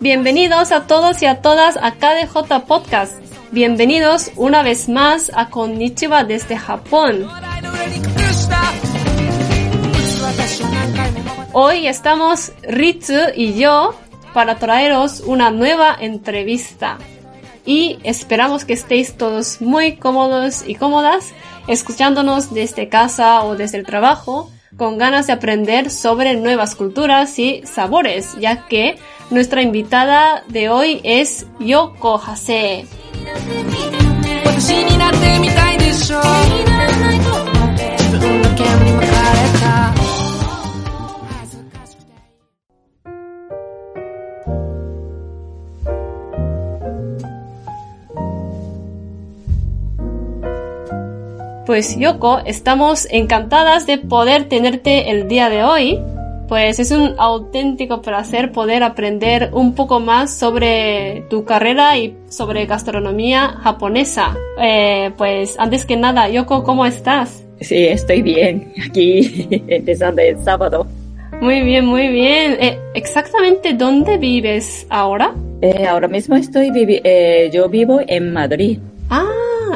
Bienvenidos a todos y a todas a KDJ Podcast. Bienvenidos una vez más a Konnichiwa desde Japón. Hoy estamos Ritsu y yo para traeros una nueva entrevista. Y esperamos que estéis todos muy cómodos y cómodas escuchándonos desde casa o desde el trabajo con ganas de aprender sobre nuevas culturas y sabores, ya que nuestra invitada de hoy es Yoko Hase. Pues Yoko, estamos encantadas de poder tenerte el día de hoy. Pues es un auténtico placer poder aprender un poco más sobre tu carrera y sobre gastronomía japonesa. Eh, pues antes que nada, Yoko, ¿cómo estás? Sí, estoy bien. Aquí empezando el sábado. Muy bien, muy bien. Eh, ¿Exactamente dónde vives ahora? Eh, ahora mismo estoy vivi yo vivo en Madrid. Ah,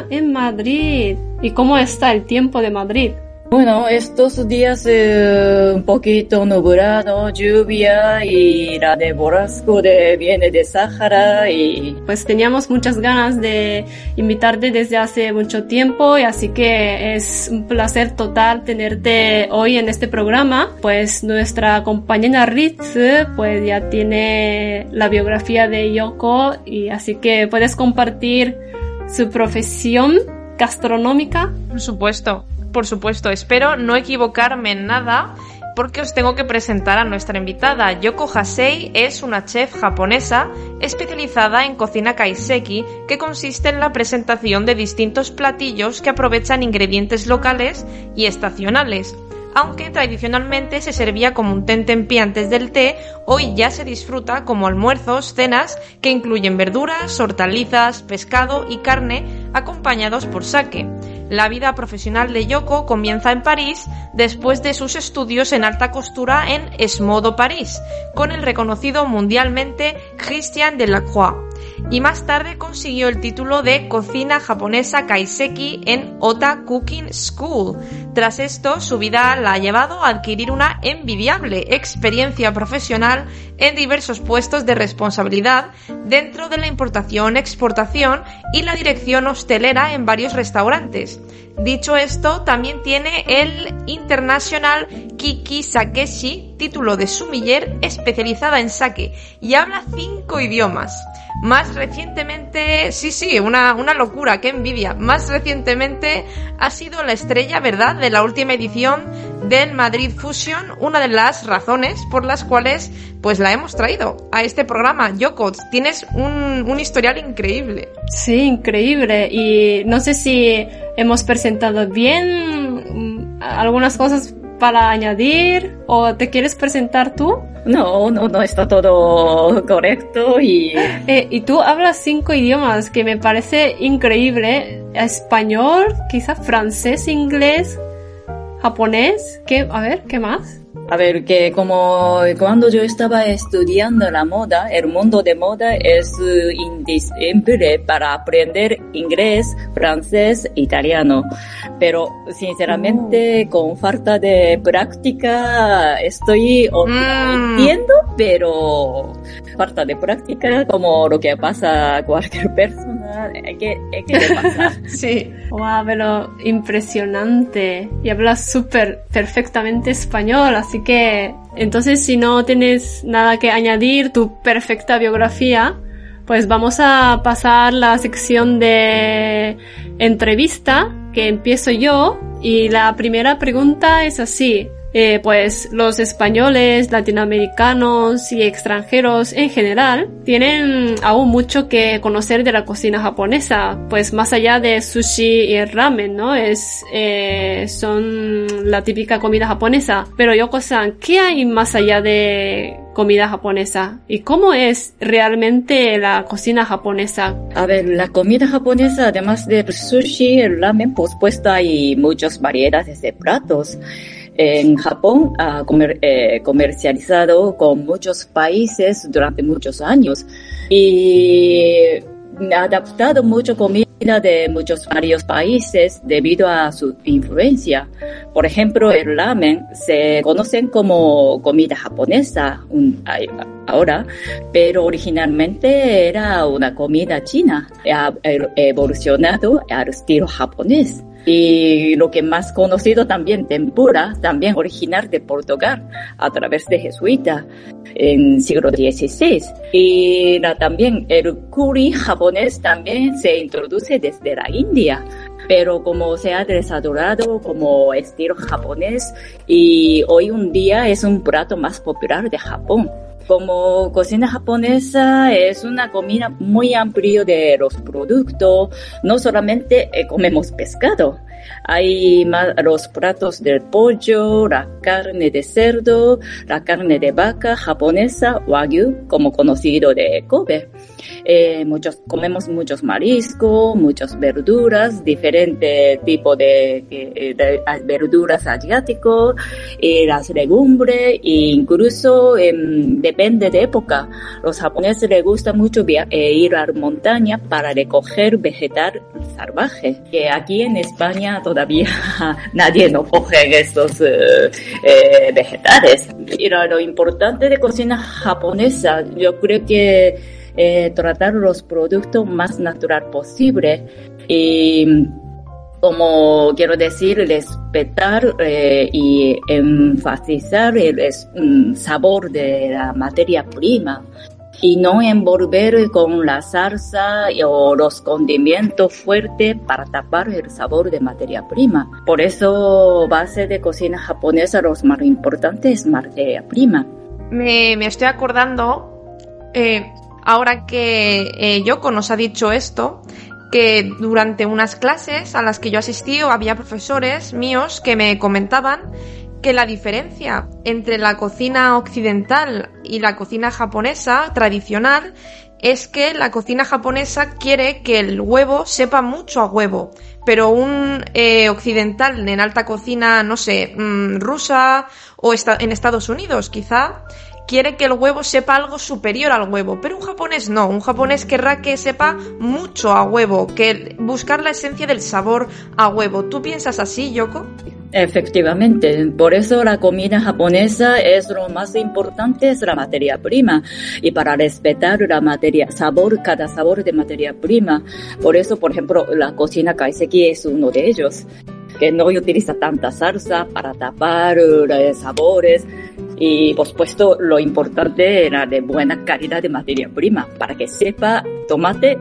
en Madrid. ¿Y cómo está el tiempo de Madrid? Bueno, estos días eh, un poquito nublado, lluvia y la de borrasco de, viene de Sahara y... Pues teníamos muchas ganas de invitarte desde hace mucho tiempo y así que es un placer total tenerte hoy en este programa. Pues nuestra compañera Ritz pues ya tiene la biografía de Yoko y así que puedes compartir su profesión gastronómica? Por supuesto, por supuesto. Espero no equivocarme en nada porque os tengo que presentar a nuestra invitada. Yoko Hasei es una chef japonesa especializada en cocina kaiseki, que consiste en la presentación de distintos platillos que aprovechan ingredientes locales y estacionales. Aunque tradicionalmente se servía como un tentempié antes del té, hoy ya se disfruta como almuerzos, cenas que incluyen verduras, hortalizas, pescado y carne acompañados por sake. La vida profesional de Yoko comienza en París después de sus estudios en alta costura en Esmodo París, con el reconocido mundialmente Christian Delacroix y más tarde consiguió el título de cocina japonesa kaiseki en Ota Cooking School. Tras esto, su vida la ha llevado a adquirir una envidiable experiencia profesional en diversos puestos de responsabilidad dentro de la importación, exportación y la dirección hostelera en varios restaurantes. Dicho esto, también tiene el International Kiki Sakeshi, título de sumiller especializada en sake, y habla cinco idiomas. Más recientemente, sí, sí, una, una locura, qué envidia. Más recientemente ha sido la estrella, ¿verdad?, de la última edición del Madrid Fusion, una de las razones por las cuales pues la hemos traído a este programa. Yoko, tienes un, un historial increíble. Sí, increíble. Y no sé si hemos presentado bien mm, algunas cosas para añadir o te quieres presentar tú? No, no, no está todo correcto y... Eh, y tú hablas cinco idiomas que me parece increíble. Español, quizás francés, inglés, japonés. ¿Qué? A ver, ¿qué más? A ver, que como cuando yo estaba estudiando la moda, el mundo de moda es indispensable para aprender inglés, francés, italiano. Pero sinceramente, oh. con falta de práctica, estoy mm. entiendo, pero falta de práctica, como lo que pasa a cualquier persona, ¿qué, qué le pasa? sí, wow, pero impresionante. Y hablas súper perfectamente español, así que entonces si no tienes nada que añadir, tu perfecta biografía, pues vamos a pasar la sección de entrevista que empiezo yo y la primera pregunta es así. Eh, pues los españoles, latinoamericanos y extranjeros en general tienen aún mucho que conocer de la cocina japonesa, pues más allá de sushi y ramen, ¿no? Es, eh, son la típica comida japonesa. Pero Yoko-san, ¿qué hay más allá de comida japonesa? ¿Y cómo es realmente la cocina japonesa? A ver, la comida japonesa, además del sushi, el ramen, por supuesto hay muchas variedades de platos en Japón ha eh, comercializado con muchos países durante muchos años y ha adaptado mucho comida de muchos varios países debido a su influencia. Por ejemplo, el ramen se conocen como comida japonesa ahora, pero originalmente era una comida china, ha evolucionado al estilo japonés. Y lo que más conocido también, tempura, también original de Portugal, a través de jesuita en siglo XVI. Y también el curry japonés también se introduce desde la India pero como se ha desarrollado como estilo japonés y hoy un día es un plato más popular de Japón. Como cocina japonesa es una comida muy amplia de los productos, no solamente eh, comemos pescado, hay más los platos del pollo, la carne de cerdo, la carne de vaca japonesa, wagyu, como conocido de Kobe. Eh, muchos, comemos muchos mariscos, muchas verduras, diferentes tipos de, verduras asiáticos, y las legumbres, e incluso em, depende de época. Los japoneses les gusta mucho eh, ir a la montaña para recoger vegetal salvaje, aquí en España todavía nadie no coge estos eh, eh, vegetales. Y lo importante de cocina japonesa, yo creo que eh, tratar los productos más natural posible y como quiero decir, respetar y enfatizar el, sabor de la materia prima y no envolver con la salsa o los condimentos fuertes para tapar el sabor de materia prima. Por eso, base de cocina japonesa, los más importantes es materia prima. Me, estoy acordando, eh, ahora que eh, Yoko nos ha dicho esto, que durante unas clases a las que yo asistí había profesores míos que me comentaban que la diferencia entre la cocina occidental y la cocina japonesa tradicional es que la cocina japonesa quiere que el huevo sepa mucho a huevo, pero un eh, occidental en alta cocina, no sé, mm, rusa o en Estados Unidos quizá, quiere que el huevo sepa algo superior al huevo, pero un japonés no, un japonés querrá que sepa mucho a huevo, que buscar la esencia del sabor a huevo. ¿Tú piensas así, Yoko? Efectivamente, por eso la comida japonesa es lo más importante, es la materia prima. Y para respetar la materia, sabor, cada sabor de materia prima. Por eso, por ejemplo, la cocina kaiseki es uno de ellos que no utiliza tanta salsa para tapar los sabores y por supuesto lo importante era de buena calidad de materia prima para que sepa tomate,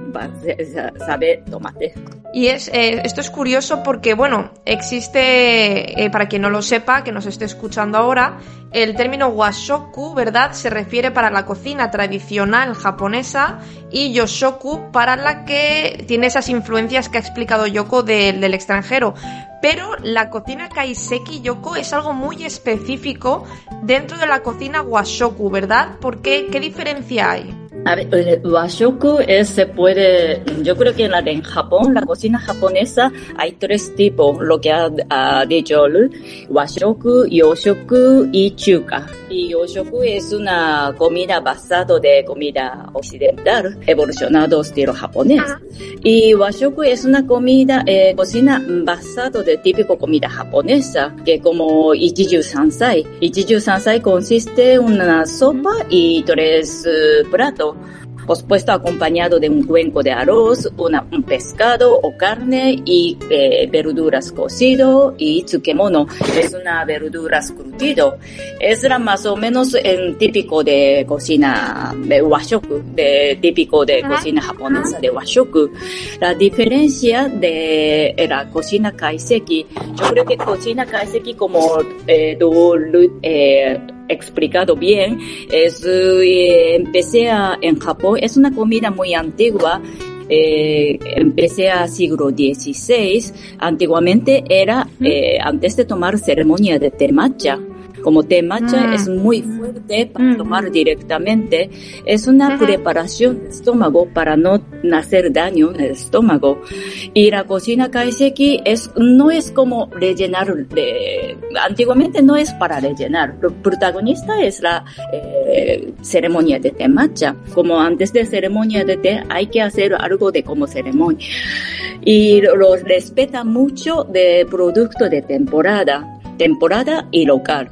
sabe tomate. Y es, eh, esto es curioso porque, bueno, existe, eh, para quien no lo sepa, que nos esté escuchando ahora, el término washoku, ¿verdad? Se refiere para la cocina tradicional japonesa y yoshoku para la que tiene esas influencias que ha explicado Yoko del extranjero. Pero la cocina kaiseki yoko es algo muy específico dentro de la cocina washoku, ¿verdad? ¿Por qué? ¿Qué diferencia hay? A ver, el washoku es, se puede, yo creo que en, la en Japón, la cocina japonesa, hay tres tipos, lo que ha, ha dicho washoku, yoshoku y chuka. Y yoshoku es una comida basada de comida occidental, evolucionado estilo japonés. Ah. Y washoku es una comida, eh, cocina basada de típico comida japonesa, que como ichiju sansai. Ichiju sansai consiste en una sopa y tres uh, platos por supuesto acompañado de un cuenco de arroz, una, un pescado o carne y eh, verduras cocido y tsukemono, es una verduras curtido. Es la más o menos el típico de cocina de washoku, de, típico de cocina japonesa de washoku. La diferencia de la cocina kaiseki, yo creo que cocina kaiseki como eh, tú eh, explicado bien, es, eh, empecé a, en Japón, es una comida muy antigua, eh, empecé a siglo XVI, antiguamente era, eh, antes de tomar ceremonia de temacha, como té matcha mm. es muy fuerte para mm. tomar directamente, es una preparación del estómago para no hacer daño en el estómago. Y la cocina kaiseki es, no es como rellenar de, antiguamente no es para rellenar. El protagonista es la eh, ceremonia de té matcha. Como antes de ceremonia de té hay que hacer algo de como ceremonia. Y lo respeta mucho de producto de temporada temporada y local.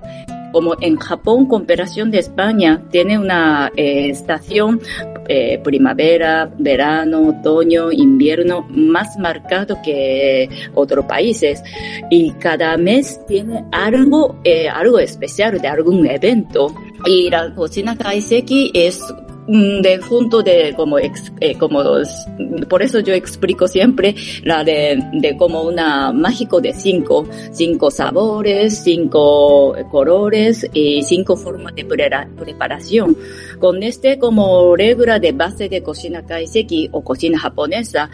Como en Japón, comparación de España, tiene una eh, estación eh, primavera, verano, otoño, invierno más marcado que otros países. Y cada mes tiene algo, eh, algo especial de algún evento. Y la cocina kaiseki es Mm, de junto de como eh, como por eso yo explico siempre la de, de como una mágico de cinco cinco sabores cinco colores y cinco formas de preparación. Con este como regla de base de cocina kaiseki o cocina japonesa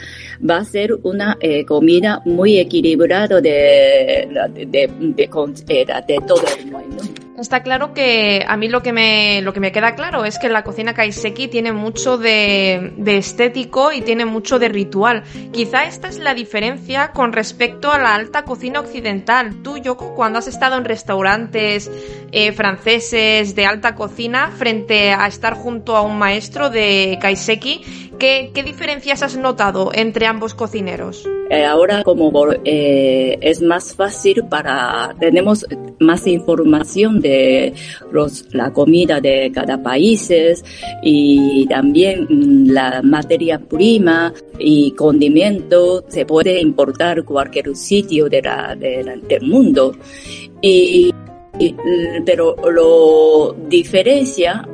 va a ser una eh, comida muy equilibrada de de, de, de, eh, de todo el mundo. Está claro que a mí lo que me, lo que me queda claro es que la cocina kaiseki tiene mucho de, de, estético y tiene mucho de ritual. Quizá esta es la diferencia con respecto a la alta cocina occidental. Tú, Yoko, cuando has estado en restaurantes eh, franceses de alta cocina frente a estar junto a un maestro de kaiseki, ¿qué, qué diferencias has notado entre ambos cocineros? Eh, ahora como eh, es más fácil para, tenemos más información de los, la comida de cada país y también mm, la materia prima y condimento se puede importar cualquier sitio de la, del mundo. Y pero lo diferencia,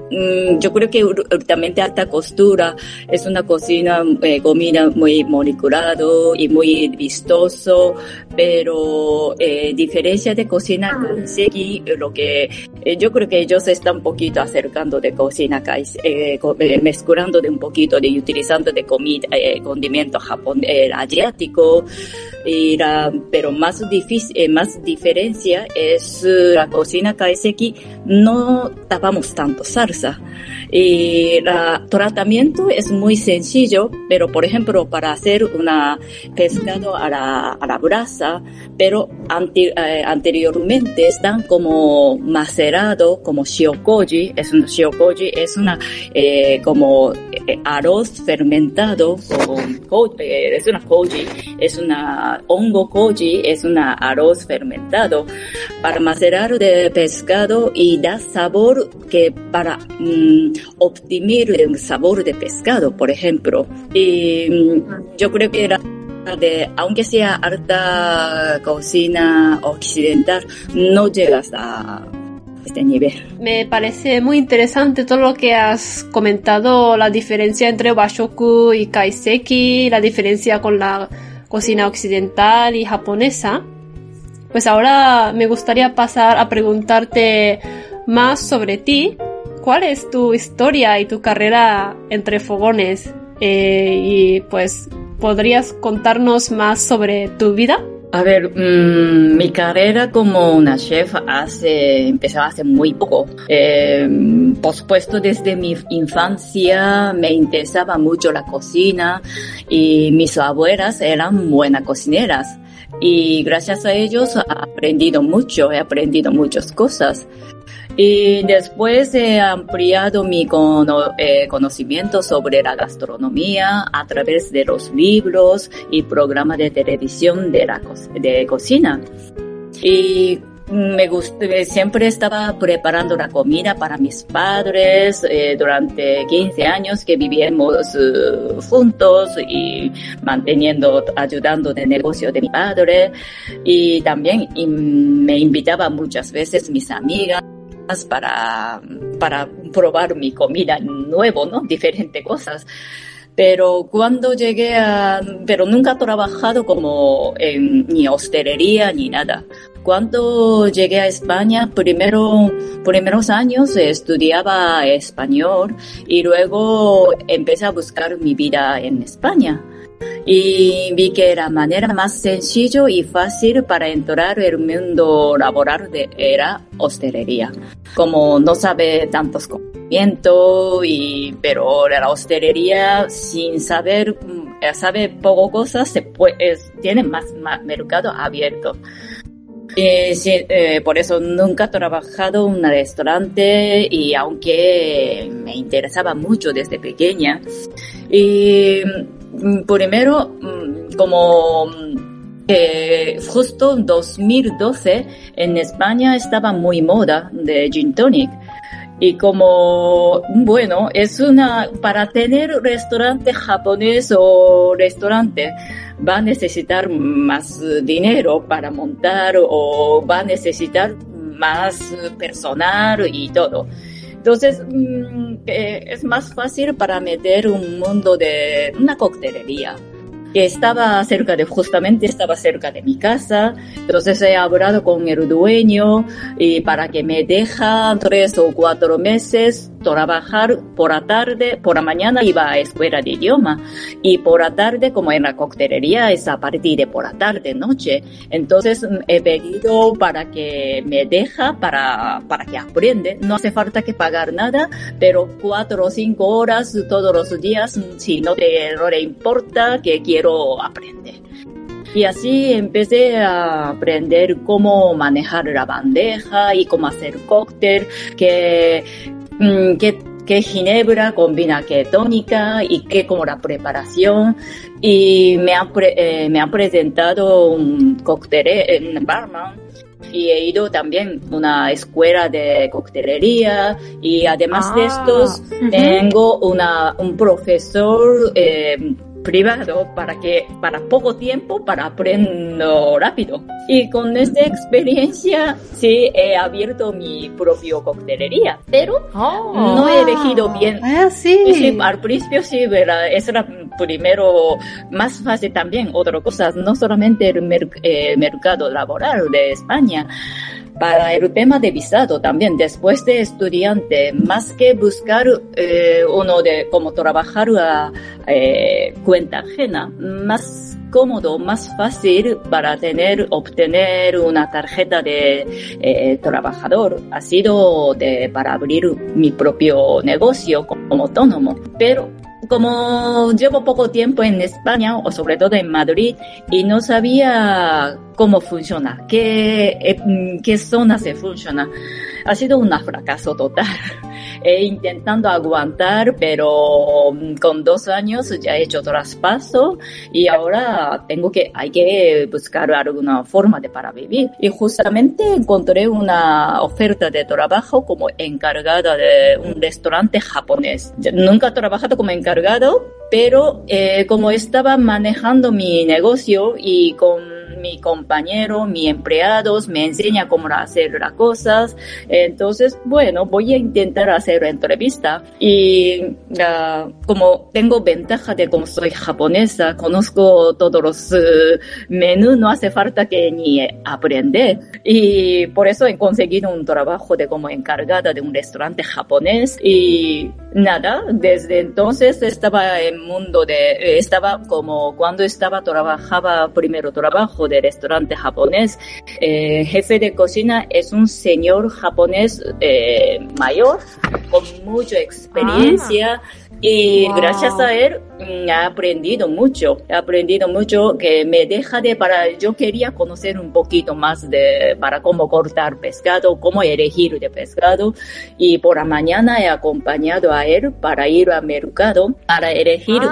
yo creo que últimamente alta costura es una cocina, eh, comida muy moleculado y muy vistoso, pero eh, diferencia de cocina seguí lo que eh, yo creo que ellos están un poquito acercando de cocina eh, eh, mezclando de un poquito de utilizando de comida, eh, condimento japonés, asiático, y la, pero más difícil, más diferencia es la cocina kaiseki no tapamos tanto salsa. Y el tratamiento es muy sencillo, pero por ejemplo, para hacer una pescado a la, a la brasa, pero eh, anteriormente están como macerado, como shiokoji, es un shiokoji, es una, eh, como eh, arroz fermentado con, es una koji, es una hongo koji, es una arroz fermentado. Para macerar de pescado y da sabor que para mm, optimizar el sabor de pescado, por ejemplo. Y mm, yo creo que era de, aunque sea alta cocina occidental, no llegas a este nivel. Me parece muy interesante todo lo que has comentado, la diferencia entre Bashoku y Kaiseki, la diferencia con la cocina occidental y japonesa. Pues ahora me gustaría pasar a preguntarte más sobre ti. ¿Cuál es tu historia y tu carrera entre fogones? Eh, y pues, ¿podrías contarnos más sobre tu vida? A ver, mmm, mi carrera como una chef hace, empezó hace muy poco. Eh, por supuesto, desde mi infancia me interesaba mucho la cocina y mis abuelas eran buenas cocineras. Y gracias a ellos he aprendido mucho, he aprendido muchas cosas. Y después he ampliado mi eh, conocimiento sobre la gastronomía a través de los libros y programas de televisión de la de cocina. Y me gustó, siempre estaba preparando la comida para mis padres eh, durante 15 años que vivíamos eh, juntos y manteniendo, ayudando de negocio de mi padre y también me invitaba muchas veces mis amigas para, para probar mi comida nuevo, ¿no? Diferentes cosas. Pero cuando llegué a, pero nunca he trabajado como en ni hostelería ni nada. Cuando llegué a España, primero, primeros años estudiaba español y luego empecé a buscar mi vida en España y vi que la manera más sencilla y fácil para entrar el mundo laboral de, era hostelería. Como no sabe tantos conocimientos y, pero la hostelería sin saber, mm, sabe poco cosas, se puede, tiene más, más mercado abierto. Eh, sí, eh, por eso nunca he trabajado en un restaurante y aunque me interesaba mucho desde pequeña. Y primero, mm, como eh, justo en 2012 en España estaba muy moda de gin tonic. Y como, bueno, es una, para tener restaurante japonés o restaurante, va a necesitar más dinero para montar o va a necesitar más personal y todo. Entonces, mm, eh, es más fácil para meter un mundo de una coctelería que estaba cerca de, justamente estaba cerca de mi casa. Entonces he hablado con el dueño y para que me deja tres o cuatro meses trabajar por la tarde, por la mañana iba a escuela de idioma y por la tarde, como en la coctelería, es a partir de por la tarde, noche. Entonces he pedido para que me deja para, para que aprende. No hace falta que pagar nada, pero cuatro o cinco horas todos los días, si no te no importa que quiero aprender. Y así empecé a aprender cómo manejar la bandeja y cómo hacer cóctel, que, mm, que, ginebra combina qué tónica y qué como la preparación. Y me han, eh, me han presentado un cóctel en barman y he ido también a una escuela de coctelería y además de ah, estos tengo una, un profesor eh, privado para que para poco tiempo para aprendo rápido y con esta experiencia sí he abierto mi propio coctelería pero oh. no he elegido bien ah, sí. al principio sí es era primero más fácil también otra cosa no solamente el eh, mercado laboral de España para el tema de visado también, después de estudiante, más que buscar eh, uno de cómo trabajar a eh, cuenta ajena, más cómodo, más fácil para tener, obtener una tarjeta de eh, trabajador ha sido de, para abrir mi propio negocio como autónomo. Pero como llevo poco tiempo en España o sobre todo en Madrid y no sabía cómo funciona, qué, eh, qué zona se funciona, ha sido un fracaso total. He intentando aguantar, pero mm, con dos años ya he hecho traspaso y ahora tengo que, hay que buscar alguna forma de para vivir. Y justamente encontré una oferta de trabajo como encargada de un restaurante japonés. Nunca he trabajado como encargado, pero eh, como estaba manejando mi negocio y con mi compañero, mi empleados me enseña cómo hacer las cosas. Entonces, bueno, voy a intentar hacer entrevista y uh, como tengo ventaja de como soy japonesa, conozco todos los uh, menús, no hace falta que ni aprender. Y por eso he conseguido un trabajo de como encargada de un restaurante japonés y nada, desde entonces estaba en mundo de, estaba como cuando estaba, trabajaba primero trabajo de restaurante japonés, eh, jefe de cocina es un señor japonés eh, mayor con mucha experiencia. Y Wow. gracias a él mm, he aprendido mucho, he aprendido mucho que me deja de para, yo quería conocer un poquito más de, para cómo cortar pescado, cómo elegir de pescado y por la mañana he acompañado a él para ir al mercado para elegir.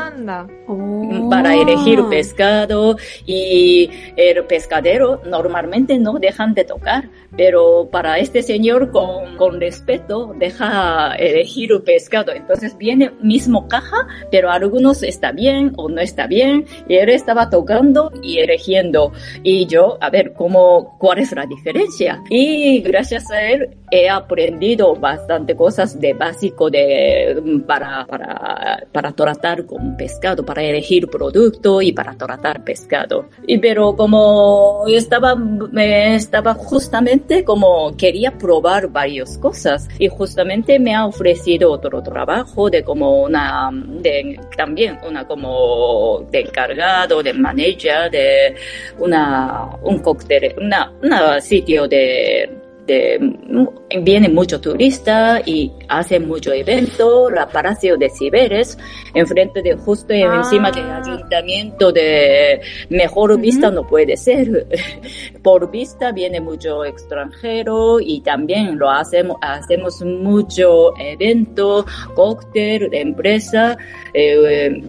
Oh. para elegir pescado y el pescadero normalmente no dejan de tocar, pero para este señor con, con respeto deja elegir pescado. Entonces viene mismo caja, pero algunos está bien o no está bien y él estaba tocando y eligiendo. Y yo, a ver, ¿cómo, cuál es la diferencia? Y gracias a él he aprendido bastante cosas de básico de, para, para, para tratar con pescado, para elegir producto y para tratar pescado. Y pero como estaba, me estaba justamente como quería probar varias cosas y justamente me ha ofrecido otro trabajo de como una, de también una como de encargado, de manager, de una, un cóctel, una, una sitio de de, viene mucho turista y hace mucho evento, la Palacio de Ciberes, enfrente de justo Ah. encima del ayuntamiento de mejor vista no puede ser. Por vista viene mucho extranjero y también lo hacemos, hacemos mucho evento, cóctel, de empresa, eh,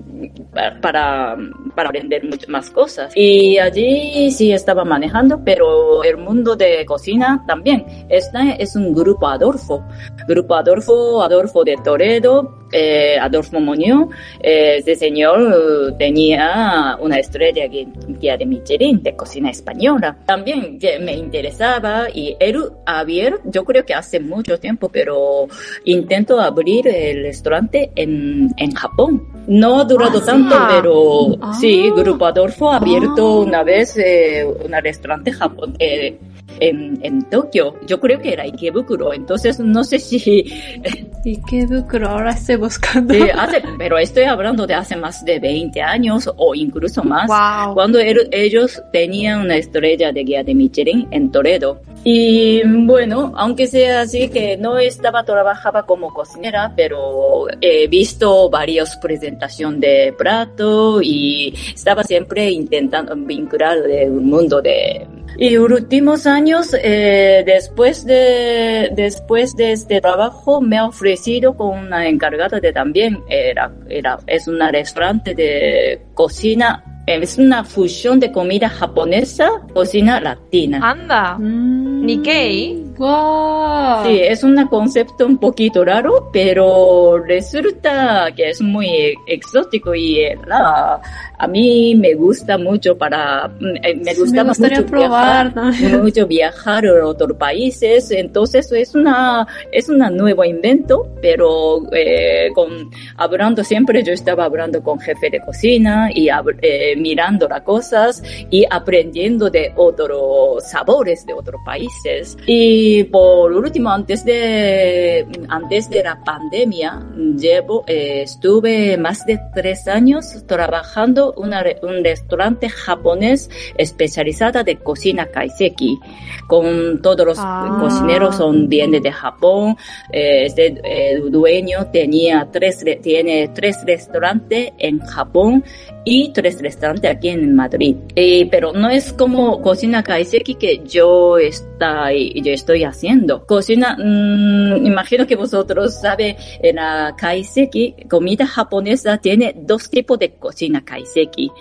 para, para vender muchas más cosas. Y allí sí estaba manejando, pero el mundo de cocina también. Este es un grupo Adolfo. Grupo Adolfo, Adolfo de Toledo, eh, Adolfo Muñoz. Eh, ese señor eh, tenía una estrella guía de Michelin de cocina española. También que me interesaba y él abrir, yo creo que hace mucho tiempo, pero intento abrir el restaurante en, en Japón. No ha durado Ah, tanto, sí. pero Ah. sí, Grupo Adolfo ha abierto Ah. una vez eh, un restaurante Japón, eh, en, en Tokio. Yo creo que era Ikebukuro, entonces no sé si ¿Y qué lucro? Ahora estoy buscando. Sí, hace, pero estoy hablando de hace más de 20 años o incluso más. Wow. Cuando el- ellos tenían una estrella de guía de Michelin en Toledo. Y bueno, aunque sea así que no estaba, trabajaba como cocinera, pero he visto varias presentaciones de plato y estaba siempre intentando vincular el mundo de y últimos años, eh, después de, después de este trabajo, me ha ofrecido con una encargada de también, era, era, es un restaurante de cocina, es una fusión de comida japonesa, cocina latina. Anda. Mm. Nikkei. Wow. Sí, es un concepto un poquito raro, pero resulta que es muy exótico y eh, la- a mí me gusta mucho para, eh, me Sí, gusta me gustaría mucho probar viajar, también. mucho viajar a otros países, entonces es una, es una nuevo invento, pero eh, con, hablando siempre, yo estaba hablando con jefe de cocina y eh, mirando las cosas y aprendiendo de otros sabores de otros países. Y por último, antes de, antes de la pandemia, llevo, eh, estuve más de tres años trabajando una un restaurante japonés especializada de cocina kaiseki, con todos los Ah. cocineros son vienen de Japón. Eh, este eh, dueño tenía tres, re- tiene tres restaurantes en Japón y tres restaurantes aquí en Madrid. Eh, pero no es como cocina kaiseki que yo está, yo estoy haciendo. Cocina, mm, imagino que vosotros saben, en la kaiseki, comida japonesa tiene dos tipos de cocina kaiseki.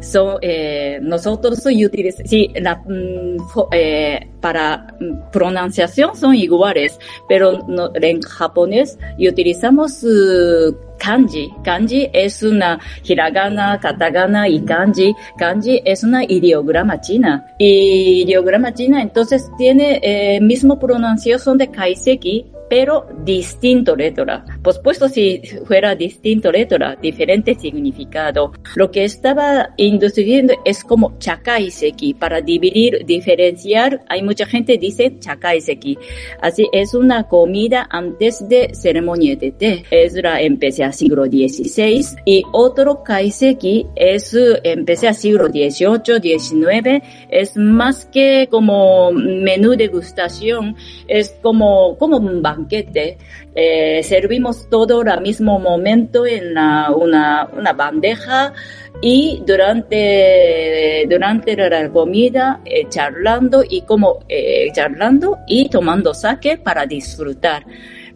Son, eh, nosotros utilizamos, sí, la, mm, eh, para pronunciación son iguales, pero no- en japonés utilizamos uh, kanji. Kanji es una hiragana, katakana y kanji. Kanji es una ideograma china. Y ideograma china entonces tiene eh, mismo pronunciación de kaiseki, pero distinto letra. Por supuesto, si fuera distinto letra, diferente significado. Lo que estaba induciendo es como chakaiseki, para dividir, diferenciar. Hay mucha gente que dice chakaiseki. Así es una comida antes de ceremonia de té. Es la empecé a siglo XVI y otro kaiseki es empecé a siglo XVIII, XIX. Es más que como menú degustación, es como, como un banquete. Eh, servimos todo al mismo momento en una, una bandeja y durante, durante la comida eh, charlando y como eh, charlando y tomando sake para disfrutar.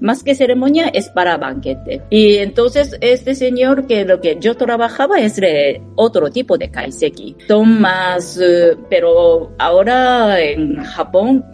Más que ceremonia es para banquete. Y entonces este señor que lo que yo trabajaba es de otro tipo de kaiseki. Son más, eh, pero ahora en Japón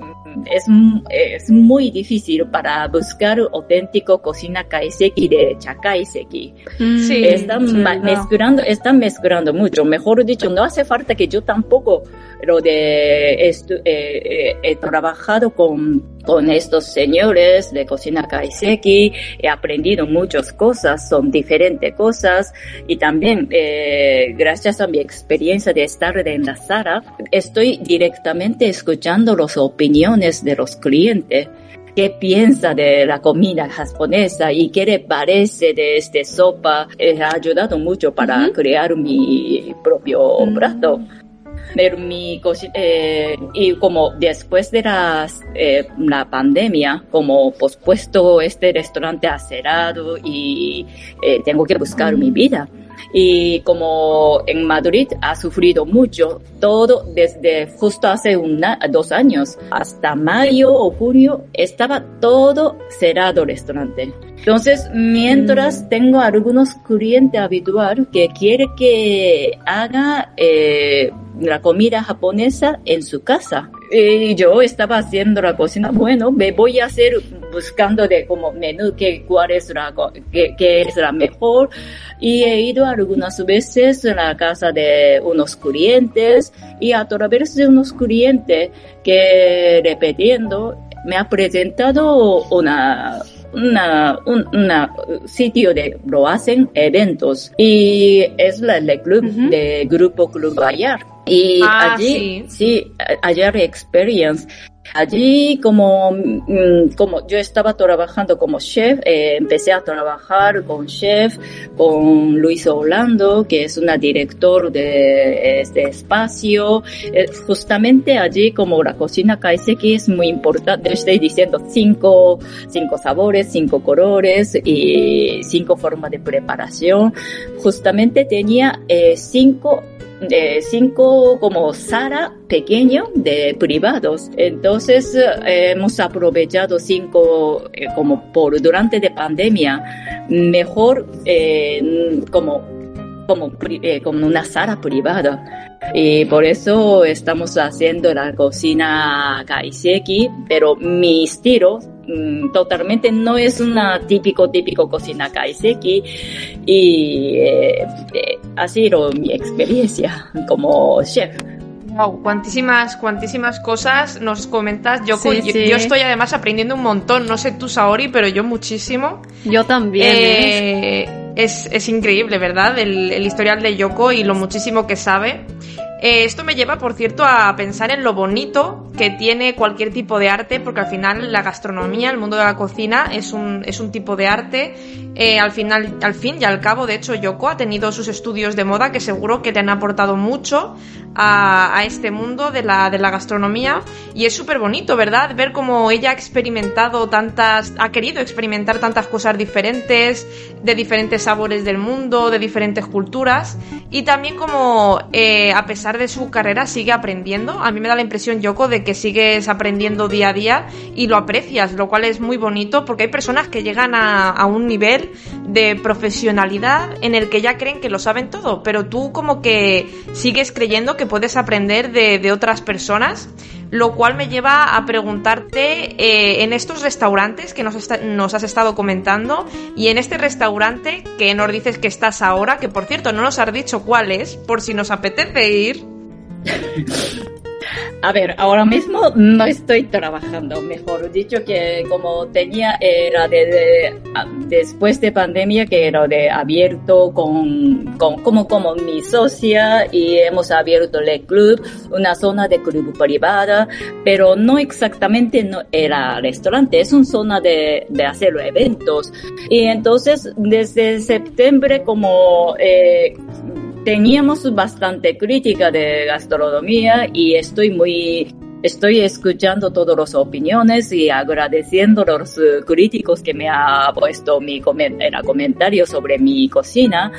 es, es muy difícil para buscar auténtico cocina kaiseki de chakaiseki. Sí, Están mezclando, están mezclando mucho. Mejor dicho, no hace falta que yo tampoco lo de estu- eh, eh, he trabajado con, con estos señores de cocina kaiseki, he aprendido muchas cosas, son diferentes cosas y también eh, gracias a mi experiencia de estar en la sala, estoy directamente escuchando las opiniones de los clientes qué piensa de la comida japonesa y qué le parece de este sopa. Eh, ha ayudado mucho para Ujú. crear mi propio Mm. plato. Pero mi eh, y como después de las, eh, la pandemia, como pospuesto este restaurante ha cerrado y eh, tengo que buscar mi vida. Y como en Madrid ha sufrido mucho, todo desde justo hace una, dos años hasta mayo o junio estaba todo cerrado el restaurante. Entonces, mientras tengo algunos clientes habituales que quiere que haga eh, la comida japonesa en su casa. Y yo estaba haciendo la cocina, bueno, me voy a hacer buscando de como menú que cuál es la, que, que es la mejor. Y he ido algunas veces a la casa de unos clientes y a través de unos clientes que repitiendo me ha presentado una una, un una sitio de lo hacen eventos y es la, el club de grupo Club Ayar y Ah, allí sí. sí Experience Allí, como, mm, como yo estaba trabajando como chef, eh, empecé a trabajar con chef, con Luis Orlando, que es una director de este espacio. Eh, justamente allí, como la cocina kaiseki es muy importante, estoy diciendo cinco, cinco sabores, cinco colores y cinco formas de preparación. Justamente tenía eh, cinco de cinco como sala pequeño de privados. Entonces eh, hemos aprovechado cinco eh, como por durante de pandemia mejor eh, como como como una sala privada. Y por eso estamos haciendo la cocina kaiseki, pero mi estilo mm, totalmente no es una típico típico cocina kaiseki y eh, eh, ha sido mi experiencia como chef. Wow, cuantísimas, cuantísimas cosas nos comentas. Yo, Sí, yo, sí. yo estoy además aprendiendo un montón. No sé tú, Saori, pero yo muchísimo. Yo también. ¿eh? Eh, es, es increíble, ¿verdad? El, el historial de Yoko y lo muchísimo que sabe. Eh, esto me lleva, por cierto, a pensar en lo bonito que tiene cualquier tipo de arte, porque al final la gastronomía, el mundo de la cocina, es un, es un tipo de arte. Eh, al final, al fin y al cabo, de hecho, Yoko ha tenido sus estudios de moda que seguro que le han aportado mucho a, este mundo de la, de la gastronomía. Y es súper bonito, ¿verdad? Ver cómo ella ha experimentado tantas, ha querido experimentar tantas cosas diferentes, de diferentes sabores del mundo, de diferentes culturas. Y también como, eh, a pesar de su carrera, sigue aprendiendo. A mí me da la impresión, Yoko, de que sigues aprendiendo día a día y lo aprecias, lo cual es muy bonito porque hay personas que llegan a, a un nivel de profesionalidad en el que ya creen que lo saben todo, pero tú como que sigues creyendo que puedes aprender de, de otras personas, lo cual me lleva a preguntarte eh, en estos restaurantes que nos, nos has estado comentando y en este restaurante que nos dices que estás ahora, que por cierto no nos has dicho cuál es, por si nos apetece ir. A ver, ahora mismo no estoy trabajando, mejor dicho que como tenía, era de, después de pandemia que era de abierto con, con, como, como mi socia y hemos abierto el club, una zona de club privada, pero no exactamente no era restaurante, es una zona de, de hacer eventos. Y entonces desde septiembre como, eh, teníamos bastante crítica de gastronomía y estoy muy estoy escuchando todas las opiniones y agradeciendo a los críticos que me ha puesto mi comentario sobre mi cocina.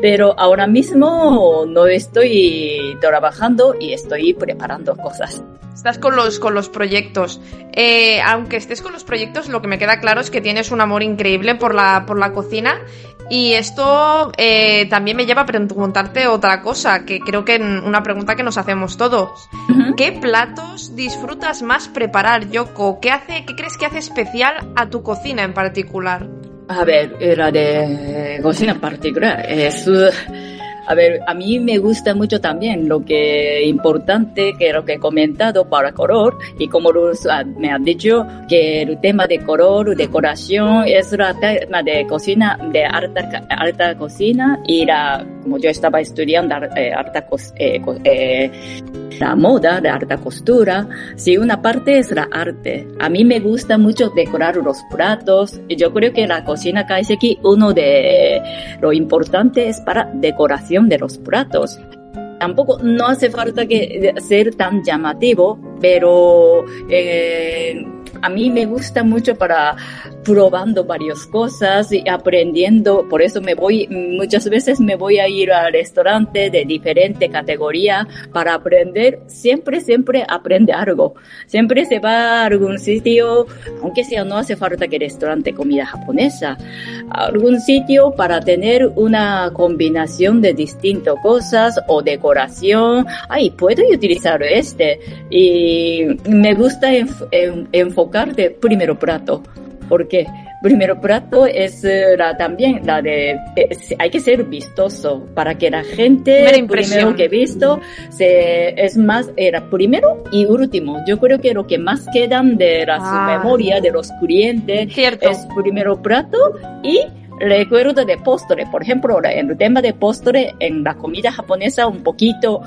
Pero ahora mismo no estoy trabajando y estoy preparando cosas. Estás con los, con los proyectos. Eh, aunque estés con los proyectos, lo que me queda claro es que tienes un amor increíble por la, por la cocina. Y esto eh, también me lleva a preguntarte otra cosa, que creo que una pregunta que nos hacemos todos. ¿Qué platos disfrutas más preparar, Yoko? ¿Qué, hace, ¿Qué crees que hace especial a tu cocina en particular? A ver, era de cocina particular. Es, a ver, a mí me gusta mucho también lo que importante que lo que he comentado para color y como ah, me han dicho que el tema de color, decoración es la tema de cocina, de alta, alta cocina y la, como yo estaba estudiando eh, alta, eh, eh, la moda de alta costura, si una parte es la arte. A mí me gusta mucho decorar los platos. Yo creo que la cocina Kaiseki, uno de lo importante es para decoración de los platos. Tampoco no hace falta que ser tan llamativo, pero eh, a mí me gusta mucho para probando varias cosas y aprendiendo. Por eso me voy, muchas veces me voy a ir al restaurante de diferente categoría para aprender. Siempre, siempre aprende algo. Siempre se va a algún sitio, aunque sea no hace falta que el restaurante comida japonesa, algún sitio para tener una combinación de distintas cosas o decoración. Ay, puedo utilizar este. Y me gusta enfocar de primero plato porque primero plato es eh, la, también la de hay que ser vistoso para que la gente primero que visto se es más era primero y último. Yo creo que lo que más quedan de la ah. memoria de los clientes es primero plato y recuerdo de postre. Por ejemplo en el tema de postre en la comida japonesa un poquito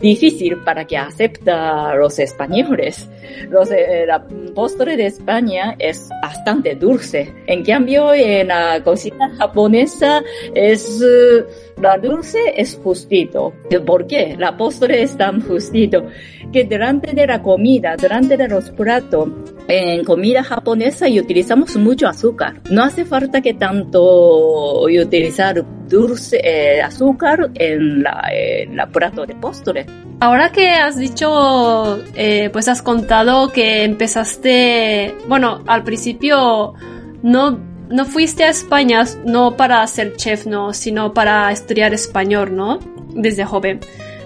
difícil para que acepta los españoles. Los, eh, la postre de España es bastante dulce. En cambio, en la cocina japonesa es, eh, la dulce es justito. ¿Por qué? La postre es tan justito que delante de la comida, delante de los platos, en comida japonesa y utilizamos mucho azúcar. No hace falta que tanto utilizar dulce, eh, azúcar en la, en la plato de postre. Ahora que has dicho, eh, pues has contado que empezaste, bueno, al principio no, no fuiste a España no para ser chef, no, sino para estudiar español, ¿no? Desde joven.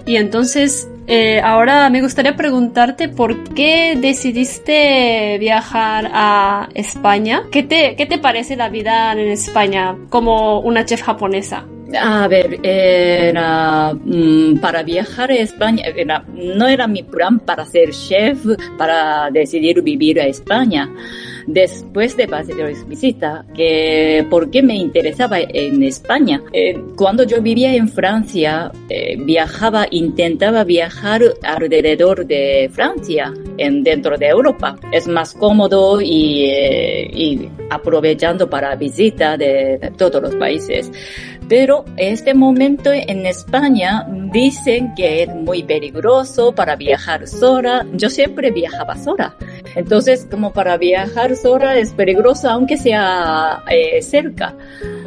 Y entonces, eh, ahora me gustaría preguntarte por qué decidiste viajar a España. ¿Qué te, qué te parece la vida en España como una chef japonesa? A ver, era, mm, para viajar a España, no era mi plan para ser chef, para decidir vivir a España después de mi visita, que por qué me interesaba en España. Eh, cuando yo vivía en Francia, eh, viajaba, intentaba viajar alrededor de Francia, en, dentro de Europa. Es más cómodo y, eh, y aprovechando para visita de todos los países. Pero este momento en España dicen que es muy peligroso para viajar sola. Yo siempre viajaba sola. Entonces, como para viajar sola es peligroso aunque sea eh, cerca.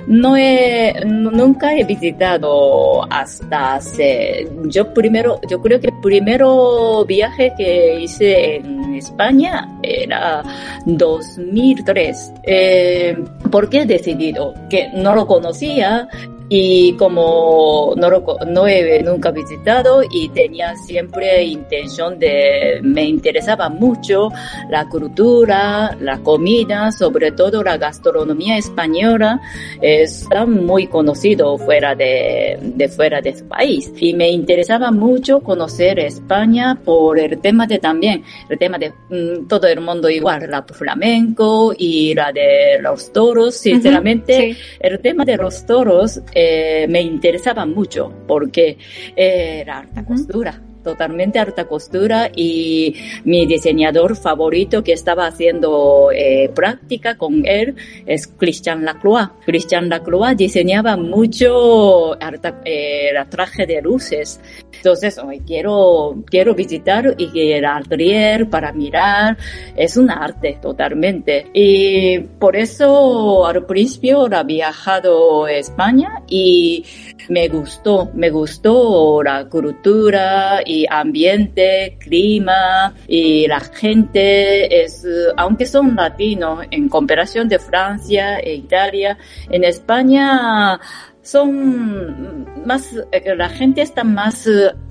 No he, nunca he visitado hasta hace, yo primero, yo creo que el primero viaje que hice en España era 2003. Eh, ¿Por qué he decidido? Que no lo conocía y como no, no he nunca visitado y tenía siempre intención de, me interesaba mucho la cultura, la comida, sobre todo la gastronomía española, está muy conocido fuera de, de fuera de su país. Y me interesaba mucho conocer España por el tema de también, el tema de mm, todo el mundo igual, la flamenco y la de los toros. Sinceramente, el tema de los toros eh, me interesaba mucho porque era alta costura. Totalmente alta costura y mi diseñador favorito que estaba haciendo eh, práctica con él es Christian Lacroix. Christian Lacroix diseñaba mucho alta, eh, traje de luces. Entonces, hoy quiero, quiero visitar y el atelier para mirar. Es un arte totalmente. Y por eso al principio he viajado a España y me gustó, me gustó la cultura y ambiente, clima y la gente es, aunque son latinos en comparación de Francia e Italia, en España son más, la gente está más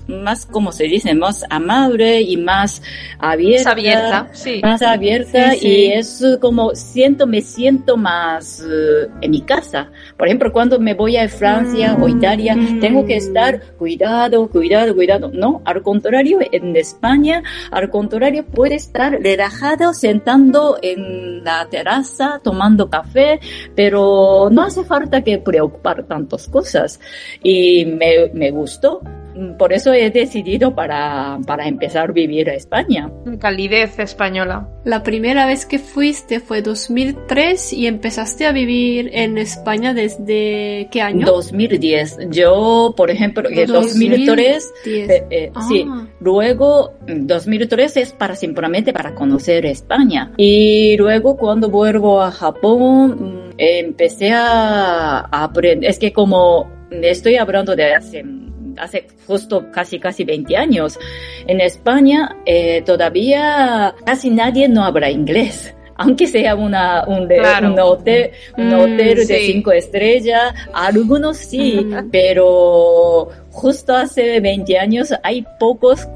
más, como se dice, más amable y más abierta. Más abierta, sí. Más abierta y es como siento, me siento más uh, en mi casa. Por ejemplo, cuando me voy a Francia o mm, Italia, mm. tengo que estar cuidado, cuidado, cuidado. No, al contrario, en España, al contrario, puede estar relajado sentando en la terraza tomando café, pero no hace falta que preocupar tantas cosas. Y me, me gustó por eso he decidido para, para empezar a vivir a España. Calidez española. La primera vez que fuiste fue 2003 y empezaste a vivir en España desde qué año? 2010. Yo, por ejemplo, en 2003, eh, eh, sí, ah. luego 2003 es para simplemente para conocer España. Y luego cuando vuelvo a Japón, mm, empecé a aprender, es que como estoy hablando de hace hace justo casi casi 20 años. En España eh, todavía casi nadie no habla inglés aunque sea una, un, un hotel, un mm, hotel de cinco estrellas, algunos sí, pero justo hace 20 años hay pocos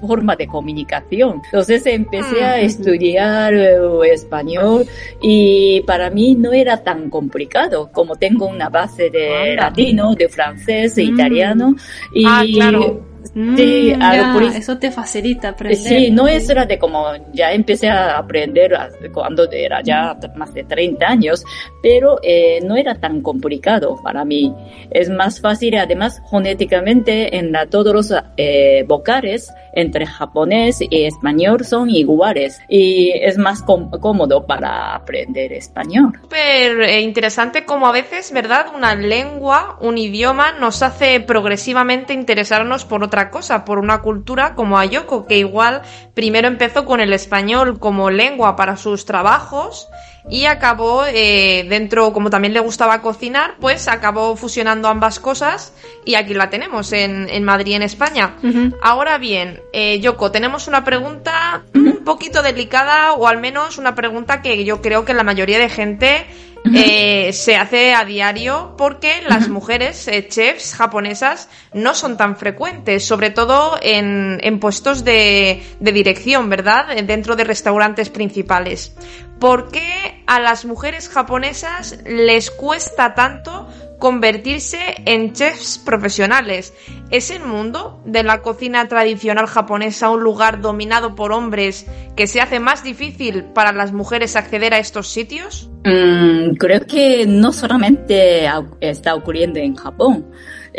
formas de comunicación. Entonces empecé a estudiar eh, español y para mí no era tan complicado como tengo una base de latino, de francés, de mm. italiano y ah, claro Sí, mm, eso te facilita aprender. Sí, no es era de como ya empecé a aprender cuando era ya más de 30 años, pero eh, no era tan complicado para mí. Es más fácil, además, fonéticamente en la, todos los eh, vocales entre japonés y español son iguales y es más cómodo para aprender español. Súper eh, interesante como a veces, ¿verdad? Una lengua, un idioma nos hace progresivamente interesarnos por otra cosa, por una cultura como Ayoko, que igual primero empezó con el español como lengua para sus trabajos y acabó eh, dentro, como también le gustaba cocinar, pues acabó fusionando ambas cosas y aquí la tenemos en, en Madrid, en España. Ahora bien, eh, Yoko, tenemos una pregunta un poquito delicada o al menos una pregunta que yo creo que la mayoría de gente eh, se hace a diario porque las mujeres eh, chefs japonesas no son tan frecuentes, sobre todo en, en puestos de, de, dirección, ¿verdad? Dentro de restaurantes principales. ¿Por qué a las mujeres japonesas les cuesta tanto convertirse en chefs profesionales. ¿Es el mundo de la cocina tradicional japonesa un lugar dominado por hombres que se hace más difícil para las mujeres acceder a estos sitios? Mm, creo que no solamente está ocurriendo en Japón.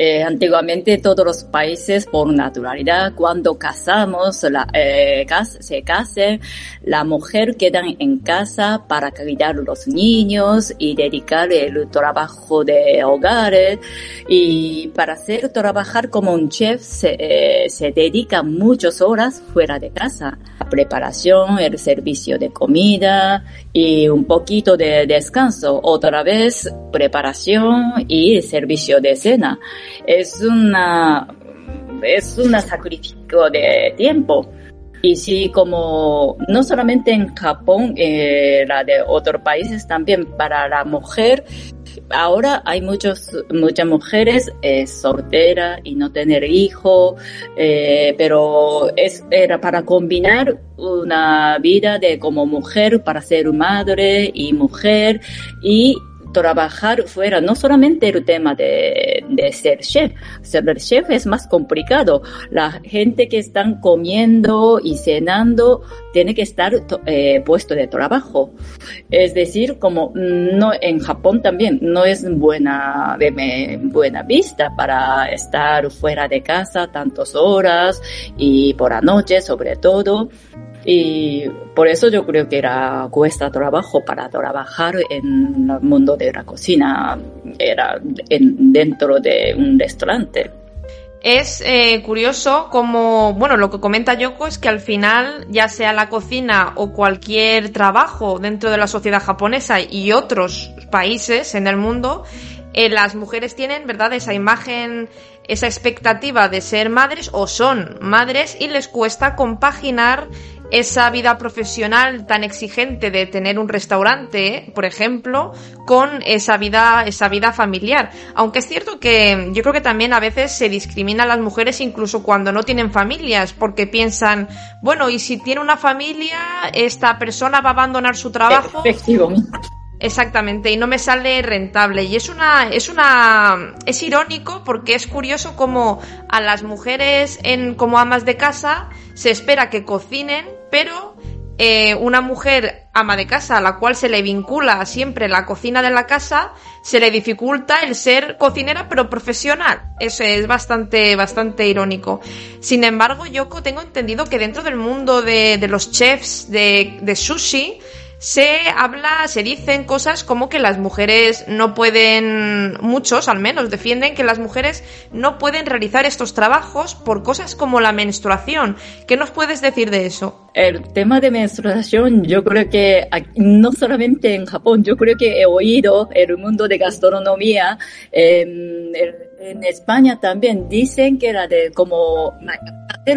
Eh, antiguamente todos los países por naturalidad, cuando casamos, la, eh, se casen, la mujer queda en casa para cuidar los niños y dedicar el trabajo de hogares y para hacer trabajar como un chef se, eh, se dedica muchas horas fuera de casa. La preparación, el servicio de comida y un poquito de descanso. Otra vez preparación y servicio de cena es una, es un sacrificio de tiempo. Y sí, como no solamente en Japón, eh, la de otros países también para la mujer, ahora hay muchos, muchas mujeres eh, solteras y no tener hijo, eh, pero es, era para combinar una vida de como mujer para ser madre y mujer y trabajar fuera, no solamente el tema de, de ser chef, ser chef es más complicado. La gente que están comiendo y cenando tiene que estar eh, puesto de trabajo. Es decir, como no en Japón también no es buena buena vista para estar fuera de casa tantas horas y por la noche sobre todo. Y por eso yo creo que era cuesta trabajo para trabajar en el mundo de la cocina, era en, dentro de un restaurante. Es eh, curioso como, bueno, lo que comenta Yoko es que al final, ya sea la cocina o cualquier trabajo dentro de la sociedad japonesa y otros países en el mundo, eh, las mujeres tienen, ¿verdad?, esa imagen, esa expectativa de ser madres o son madres y les cuesta compaginar esa vida profesional tan exigente de tener un restaurante, por ejemplo, con esa vida, esa vida familiar. Aunque es cierto que yo creo que también a veces se discrimina a las mujeres incluso cuando no tienen familias, porque piensan, bueno, y si tiene una familia, esta persona va a abandonar su trabajo. Exactamente, y no me sale rentable. Y es una, es una, es irónico porque es curioso como a las mujeres en, como amas de casa se espera que cocinen pero eh, una mujer ama de casa a la cual se le vincula siempre la cocina de la casa, se le dificulta el ser cocinera pero profesional. Eso es bastante, bastante irónico. Sin embargo, Yoko, tengo entendido que dentro del mundo de, los chefs de sushi, se habla, se dicen cosas como que las mujeres no pueden, muchos al menos, defienden que las mujeres no pueden realizar estos trabajos por cosas como la menstruación. ¿Qué nos puedes decir de eso? El tema de menstruación, yo creo que no solamente en Japón, yo creo que he oído el mundo de gastronomía, en, en España también dicen que era de como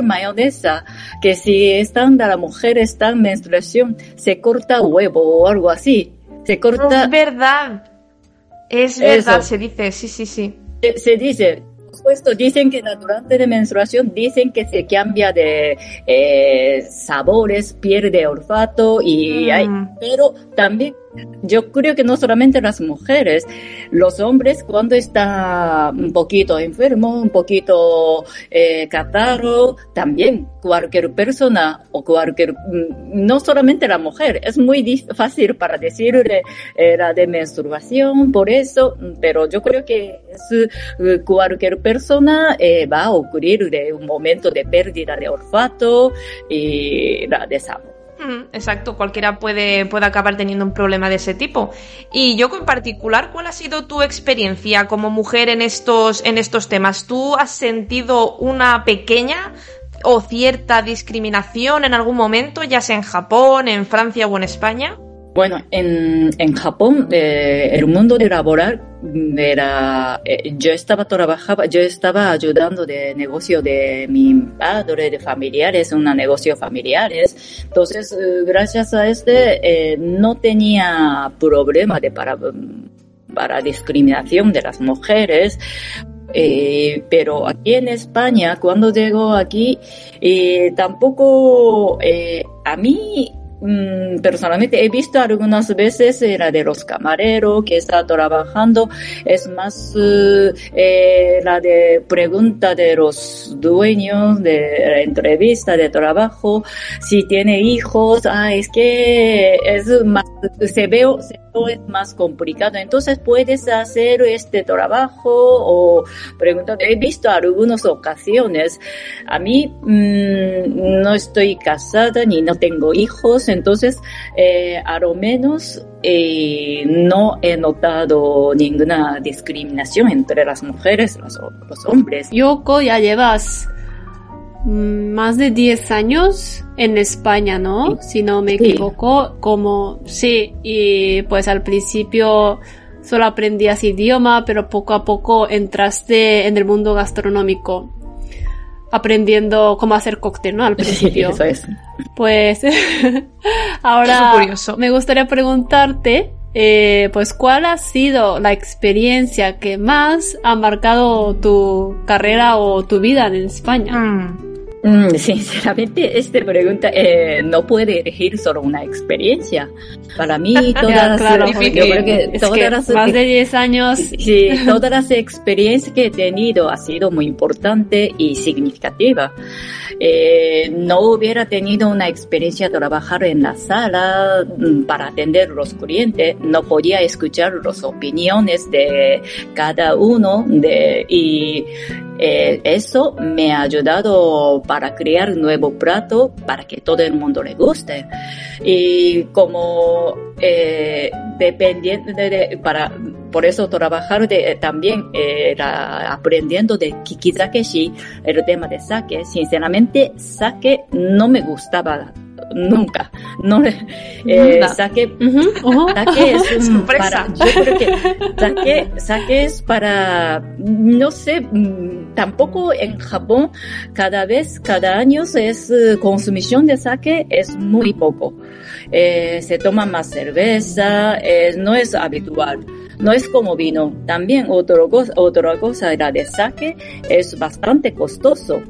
mayonesa, que si están la mujer está en menstruación, se corta huevo o algo así. Se corta. Es verdad. Es verdad, se dice, sí, sí, sí. Se, dice, supuesto, dicen que durante la menstruación dicen que se cambia de eh, sabores, pierde olfato y hay, mm. pero también yo creo que no solamente las mujeres, los hombres cuando está un poquito enfermo, un poquito eh, catarro, también cualquier persona o cualquier, mm, no solamente la mujer, es muy fácil para decir eh, la de menstruación, por eso, pero yo creo que es, eh, cualquier persona eh, va a ocurrir de un momento de pérdida de olfato y la de sabor. Exacto, cualquiera puede, puede acabar teniendo un problema de ese tipo. Y yo en particular, ¿cuál ha sido tu experiencia como mujer en estos, en estos temas? ¿Tú has sentido una pequeña o cierta discriminación en algún momento, ya sea en Japón, en Francia o en España? Bueno, en, en Japón, eh, el mundo de laboral era, eh, yo estaba trabajaba, yo estaba ayudando de negocio de mi padre, de familiares, un negocio familiares. Entonces, eh, gracias a este, no tenía problema de para, para discriminación de las mujeres. pero aquí en España, cuando llego aquí, tampoco a mí Mm, personalmente he visto algunas veces la de los camareros que está trabajando, es más eh, la de pregunta de los dueños de la entrevista de trabajo, si tiene hijos, ah, es que es más, se veo, se es más complicado. Entonces puedes hacer este trabajo o preguntar. He visto algunas ocasiones. A mí mm, no estoy casada ni no tengo hijos, entonces eh, a lo menos eh, no he notado ninguna discriminación entre las mujeres y los, los hombres. Yoko, ya llevas más de 10 años en España, ¿no? Si no me equivoco, como sí, y pues al principio solo aprendías idioma, pero poco a poco entraste en el mundo gastronómico, aprendiendo cómo hacer cóctel, ¿no? Al principio. eso es. Pues ahora me gustaría preguntarte, eh, pues cuál ha sido la experiencia que más ha marcado tu carrera o tu vida en España. Mm. Mm, sinceramente, esta pregunta eh, no puede elegir solo una experiencia. Para mí, todas, claro, yo porque creo que es todas que las más de 10 años. Sí, todas las experiencias que he tenido ha sido muy importante y significativa. Eh, no hubiera tenido una experiencia de trabajar en la sala mm, para atender los clientes, no podía escuchar las opiniones de cada uno de, y eh, eso me ha ayudado para crear un nuevo plato para que todo el mundo le guste. Y como eh, de, para por eso trabajar de, también era aprendiendo de Kikizakeshi el tema de sake. Sinceramente, sake no me gustaba nunca. No, eh, sake Ujú, ujú. Sake es un para, yo creo que sake, sake es para, no sé, mm, tampoco en Japón, cada vez, cada año es eh, consumición de sake es muy poco. Eh, se toma más cerveza, eh, no es habitual. No es como vino. También otro cosa, otra cosa era de sake es bastante costoso.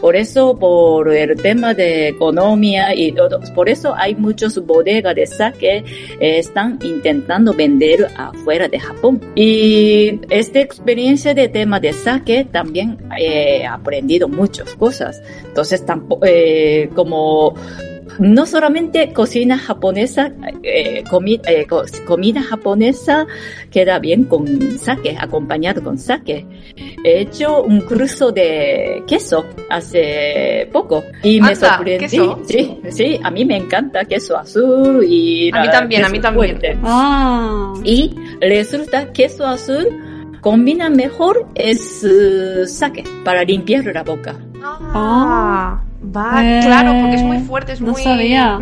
Por eso, por el tema de economía y todo, por eso hay muchos bodegas de sake eh, están intentando vender afuera de Japón. Y esta experiencia de tema de sake también he aprendido muchas cosas. Entonces, tampoco, eh, como no solamente cocina japonesa, eh, comi- eh, co- comida japonesa queda bien con sake, acompañado con sake. He hecho un curso de queso hace poco y me Anda, sorprendí. ¿queso? Sí, sí, a mí me encanta queso azul y A mí también, a mí también. Ah. Y resulta queso azul combina mejor es eh, sake para limpiar la boca. Ah, va, Eh, claro, porque es muy fuerte, es no muy... sabía.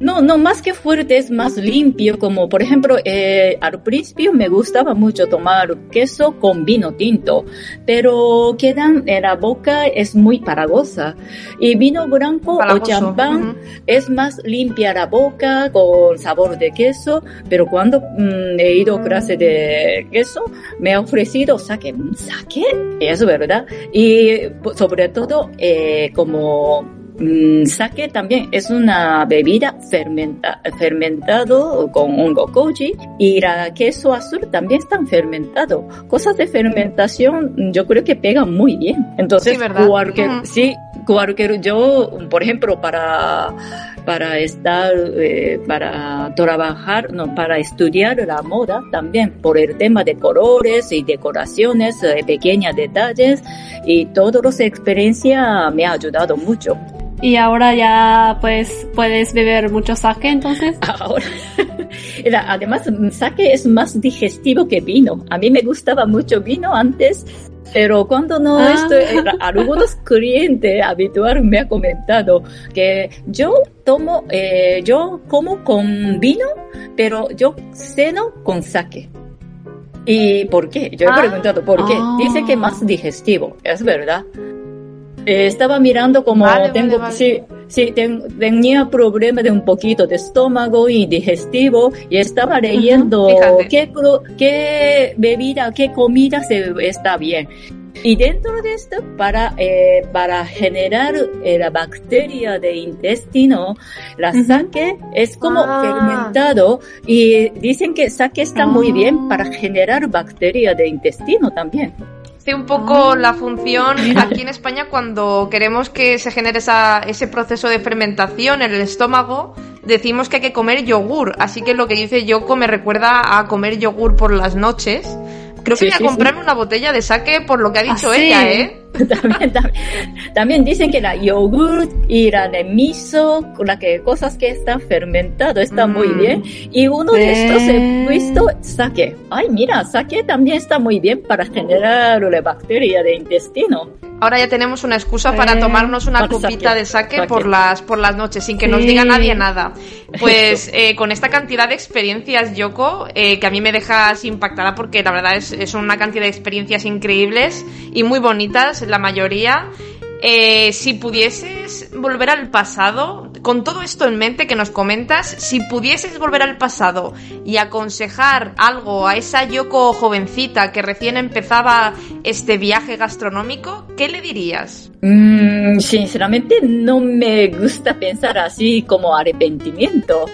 No, no, más que fuerte es más limpio, como por ejemplo, eh, al principio me gustaba mucho tomar queso con vino tinto, pero quedan en la boca es muy paragosa. Y vino blanco o champán ujú. es más limpia la boca con sabor de queso, pero cuando mm, he ido a clase de queso, me ha ofrecido sake. ¿Mm, ¿Sake? Es verdad. Y pues, sobre todo, eh, como mm, sake también es una bebida fermenta, fermentado con hongo koji y la queso azul también están fermentado. Cosas de fermentación mm, yo creo que pegan muy bien. Entonces, Sí, ¿verdad? cualquier, sí, cualquier, yo, por ejemplo, para, para estar, eh, para trabajar, no, para estudiar la moda también, por el tema de colores y decoraciones, eh, pequeños detalles, y todas las experiencias me ha ayudado mucho. Y ahora ya pues puedes beber mucho sake entonces. Ahora, además, sake es más digestivo que vino. A mí me gustaba mucho vino antes, pero cuando no Ah. estoy, era- algunos clientes habituales me han comentado que yo tomo, eh, yo como con vino, pero yo ceno con sake. ¿Y por qué? Yo he Ah. preguntado por qué. Ah. Dice que más digestivo, es verdad. Eh, estaba mirando como Vale, vale, tengo, vale. sí, sí, ten- tenía problema de un poquito de estómago y digestivo y estaba leyendo qué, pro- qué bebida, qué comida se está bien. Y dentro de esto, para, eh, para generar eh, la bacteria de intestino, la sake es como Ah. fermentado y dicen que sake está muy Ah. bien para generar bacteria de intestino también. Hace un poco Ah. la función aquí en España cuando queremos que se genere esa, ese proceso de fermentación en el estómago, decimos que hay que comer yogur. Así que lo que dice Yoko me recuerda a comer yogur por las noches. Creo que Sí, voy a sí, comprarme una botella de sake por lo que ha dicho ¿Ah, ella, ¿eh? también, también, también dicen que la yogurt y la de miso, la que cosas que están fermentadas, está muy Mm. bien. Y uno de estos he visto sake. Ay, mira, sake también está muy bien para generar la bacteria de intestino. Ahora ya tenemos una excusa para tomarnos una copita de sake, sake. por las por las noches sin que nos diga nadie nada. Pues eh, con esta cantidad de experiencias, Yoko, eh, que a mí me dejas impactada porque la verdad es, es una cantidad de experiencias increíbles y muy bonitas, la mayoría. Eh, si pudieses volver al pasado, con todo esto en mente que nos comentas, si pudieses volver al pasado y aconsejar algo a esa Yoko jovencita que recién empezaba este viaje gastronómico, ¿qué ¿qué le dirías? Mm, sinceramente no me gusta pensar así como arrepentimiento.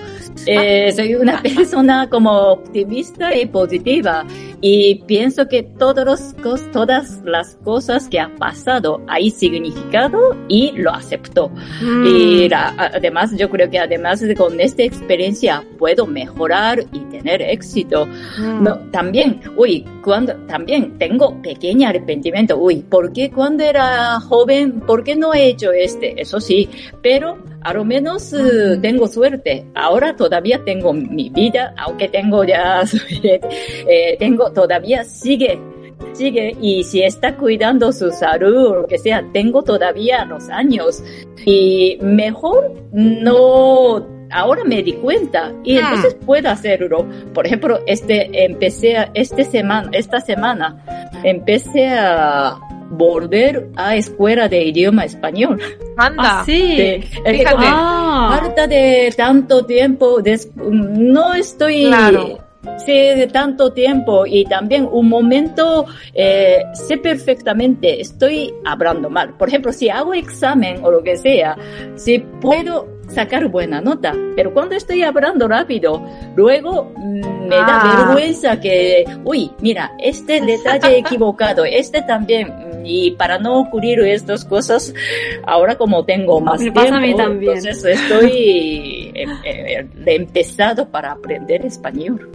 Eh, soy una persona como optimista y positiva y pienso que todos los, todas las cosas que ha pasado hay significado y lo acepto. Mm. Y la- además yo creo que además de con esta experiencia puedo mejorar y tener éxito. Mm. No, también, uy, cuando, también tengo pequeño arrepentimiento, uy, ¿por qué cuando era joven, por qué no he hecho este? Eso sí, pero a lo menos eh, tengo suerte. Ahora todavía tengo mi vida, aunque tengo ya, eh, tengo, todavía sigue, sigue, y si está cuidando su salud o lo que sea, tengo todavía los años. Y mejor no, ahora me di cuenta y Ah. entonces puedo hacerlo. Por ejemplo, este, empecé a, este semana, esta semana, empecé a volver a escuela de idioma español. Anda. Ah, sí. Sí, es que Fíjate. como Ah. falta de tanto tiempo, des- no estoy... Claro. Sí, de tanto tiempo y también un momento eh, sé perfectamente, estoy hablando mal. Por ejemplo, si hago examen o lo que sea, si puedo sacar buena nota, pero cuando estoy hablando rápido, luego mm, me da Ah. vergüenza que, uy, mira, este detalle equivocado, este también, y para no ocurrir estas cosas, ahora como tengo más Me tiempo, pasa a mí también. entonces estoy eh, eh, he empezado para aprender español.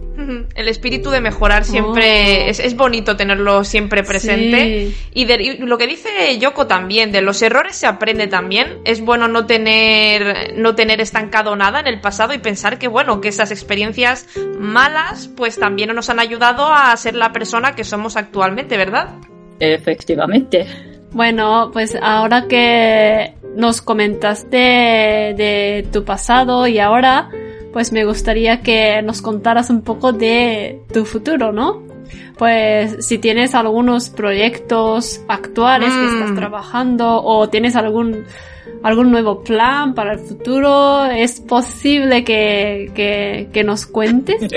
El espíritu de mejorar siempre Oh. es, es bonito tenerlo siempre presente. Sí. Y, de- y lo que dice Yoko también, de los errores se aprende también. Es bueno no tener, no tener estancado nada en el pasado y pensar que bueno, que esas experiencias malas pues también nos han ayudado a ser la persona que somos actualmente, ¿verdad? Efectivamente. Bueno, pues ahora que nos comentaste de tu pasado y ahora, pues me gustaría que nos contaras un poco de tu futuro, ¿no? Pues si tienes algunos proyectos actuales que Mm. estás trabajando o tienes algún algún nuevo plan para el futuro, es posible que, que, que nos cuentes.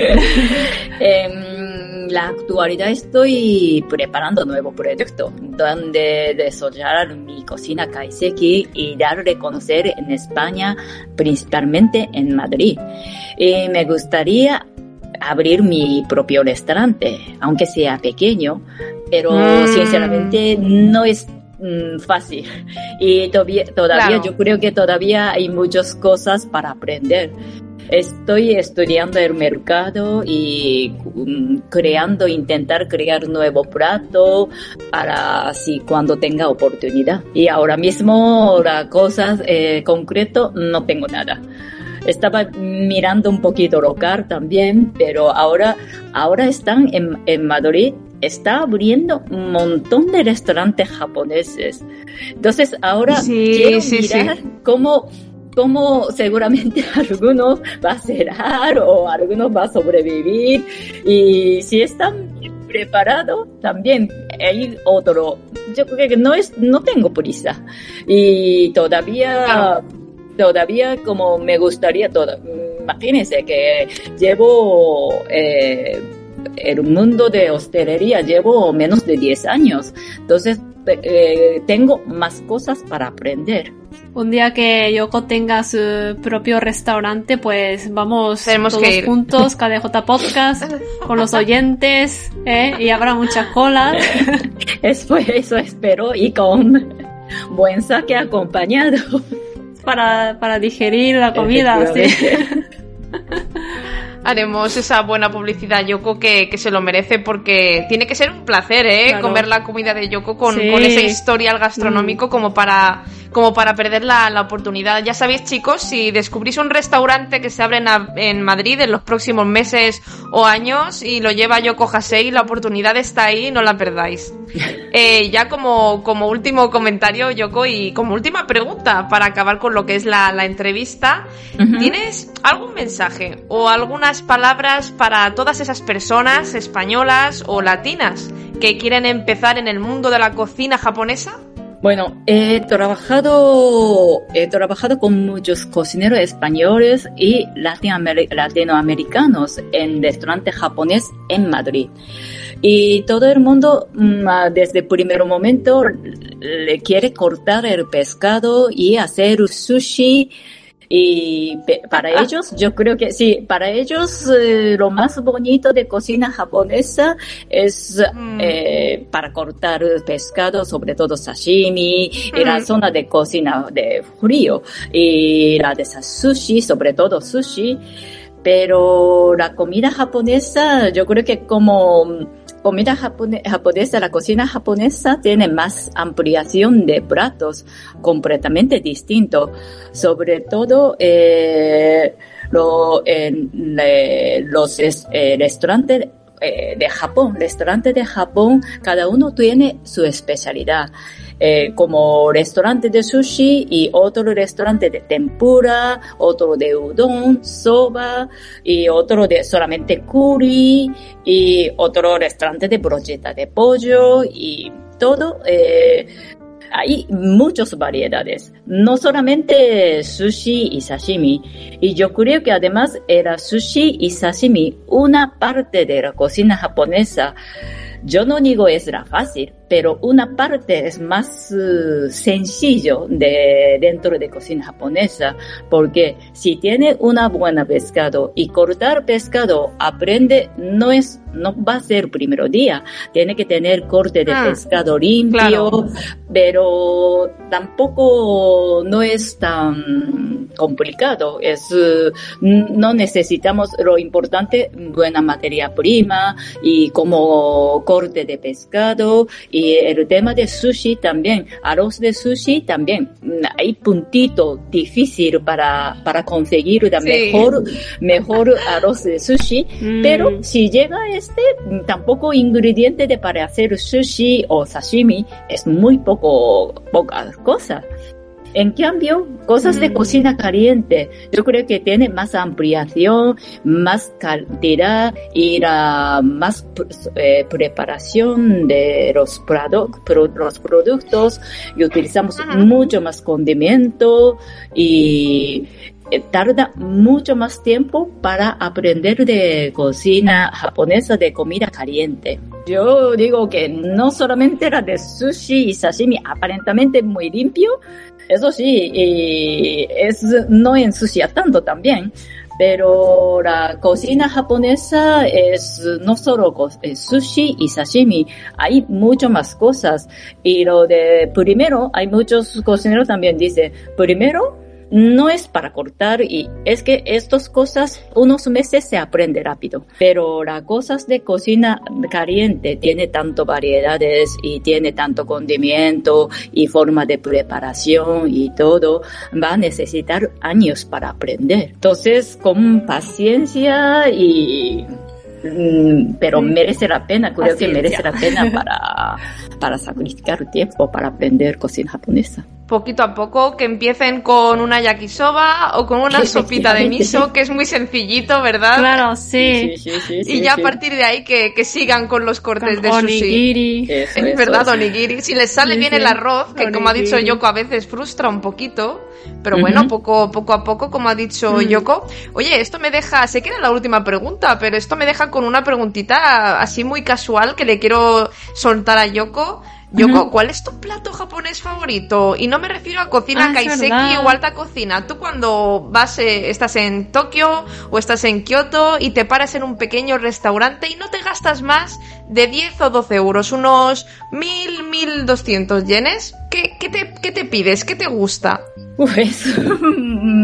En la actualidad estoy preparando un nuevo proyecto donde desarrollar mi cocina kaiseki y darle a conocer en España, principalmente en Madrid. Y me gustaría abrir mi propio restaurante, aunque sea pequeño, pero Mm. sinceramente no es mm, fácil. Y todavía, todavía Claro. yo creo que todavía hay muchas cosas para aprender. Estoy estudiando el mercado y mm, creando, intentar crear nuevo plato para así cuando tenga oportunidad. Y ahora mismo la cosa eh, concreto no tengo nada. Estaba mirando un poquito local también, pero ahora, ahora están en, en Madrid, está abriendo un montón de restaurantes japoneses. Entonces ahora Sí, quiero sí, sí. mirar cómo cómo seguramente algunos va a cerrar o algunos va a sobrevivir y si están preparados también hay otro yo creo que no es no tengo prisa y todavía Claro. Todavía como me gustaría todo imagínense que llevo eh, el mundo de hostelería llevo menos de 10 años entonces eh, tengo más cosas para aprender Un día que Yoko tenga su propio restaurante, pues vamos Tenemos todos que ir. juntos, KDJ Podcast, con los oyentes, ¿eh? y habrá muchas colas. Eso, eso espero y con buen saque acompañado. Para, para digerir la comida. sí. Haremos esa buena publicidad Yoko que, que se lo merece porque tiene que ser un placer, ¿eh? Claro. Comer la comida de Yoko con, Sí. con ese historial gastronómico Mm. como para como para perder la, la oportunidad. Ya sabéis, chicos, si descubrís un restaurante que se abre en, Madrid en los próximos meses o años y lo lleva Yoko Hasei, la oportunidad está ahí, no la perdáis. Eh, ya como, como último comentario, Yoko, y como última pregunta para acabar con lo que es la, la entrevista. ¿tienes algún mensaje o palabras para todas esas personas españolas o latinas que quieren empezar en el mundo de la cocina japonesa? Bueno, he trabajado, he trabajado con muchos cocineros españoles y latinoamer- latinoamericanos en restaurante japonés en Madrid. Y todo el mundo, mm, ah, desde el primer momento, le quiere cortar el pescado y hacer sushi. Y para ellos, yo creo que sí, para ellos eh, lo más bonito de cocina japonesa es Mm. eh, para cortar pescado, sobre todo sashimi, y la Mm. zona de cocina de frío, y la de sushi, sobre todo sushi. Pero la comida japonesa, yo creo que como comida japone- japonesa, la cocina japonesa tiene más ampliación de platos completamente distinto. Sobre todo, eh, lo- en le- los es- eh, restaurantes eh, de Japón, restaurantes de Japón, cada uno tiene su especialidad. Eh, como restaurante de sushi y otro restaurante de tempura, otro de udon, soba y otro de solamente curry y otro restaurante de brocheta de pollo y todo. eh, hay muchas variedades, no solamente sushi y sashimi. Y yo creo que además era sushi y sashimi una parte de la cocina japonesa. Yo no digo es la fácil, pero una parte es más eh, sencillo de dentro de cocina japonesa, porque si tiene una buena pescado y cortar pescado aprende no es no va a ser primero día, tiene que tener corte de Ah, pescado limpio, claro. pero tampoco no es tan complicado. Es, eh, no necesitamos lo importante, buena materia prima y como corte de pescado y el tema de sushi también, arroz de sushi también. Hay puntito difícil para, para conseguir la Sí. mejor, mejor arroz de sushi, Mm. pero si llega este, tampoco ingrediente de para hacer sushi o sashimi es muy poco, pocas cosas. En cambio, cosas de Mm. cocina caliente, yo creo que tiene más ampliación, más cantidad y la más eh, preparación de los, produ- pro- los productos y utilizamos Ajá. mucho más condimento y eh, tarda mucho más tiempo para aprender de cocina japonesa de comida caliente. Yo digo que no solamente la de sushi y sashimi aparentemente muy limpio, eso sí, y es, no ensucia tanto también, pero la cocina japonesa es no solo sushi y sashimi, hay mucho más cosas. Y lo de primero, hay muchos cocineros también dicen, primero, no es para cortar y es que estas cosas unos meses se aprende rápido, pero las cosas de cocina caliente tiene tanto variedades y tiene tanto condimento y forma de preparación y todo, va a necesitar años para aprender. Entonces, con paciencia y mm, pero merece la pena, creo que merece la pena para, para sacrificar tiempo para aprender cocina japonesa. Poquito a poco, que empiecen con una yakisoba o con una sopita de miso, que es muy sencillito, ¿verdad? Claro, sí. Sí, sí, sí, Y ya sí. a partir de ahí que, que sigan con los cortes Con de sushi. onigiri. Eso, Es eso, verdad, eso. onigiri. Si les sale Sí, bien el arroz, que como ha dicho. Yoko, a veces frustra un poquito. Pero bueno, poco, poco a poco, como ha dicho Mm. Yoko. Oye, esto me deja, sé que era la última pregunta, pero esto me deja con una preguntita así muy casual que le quiero soltar a Yoko. Yoko. ¿cuál es tu plato japonés favorito? Y no me refiero a cocina Ah, es kaiseki o alta cocina. Tú cuando vas, eh, estás en Tokio o estás en Kioto y te paras en un pequeño restaurante y no te gastas más de 10 o 12 euros, unos 1000, 1200 yenes, ¿qué, qué, te, qué te pides? ¿Qué te gusta? Pues mm,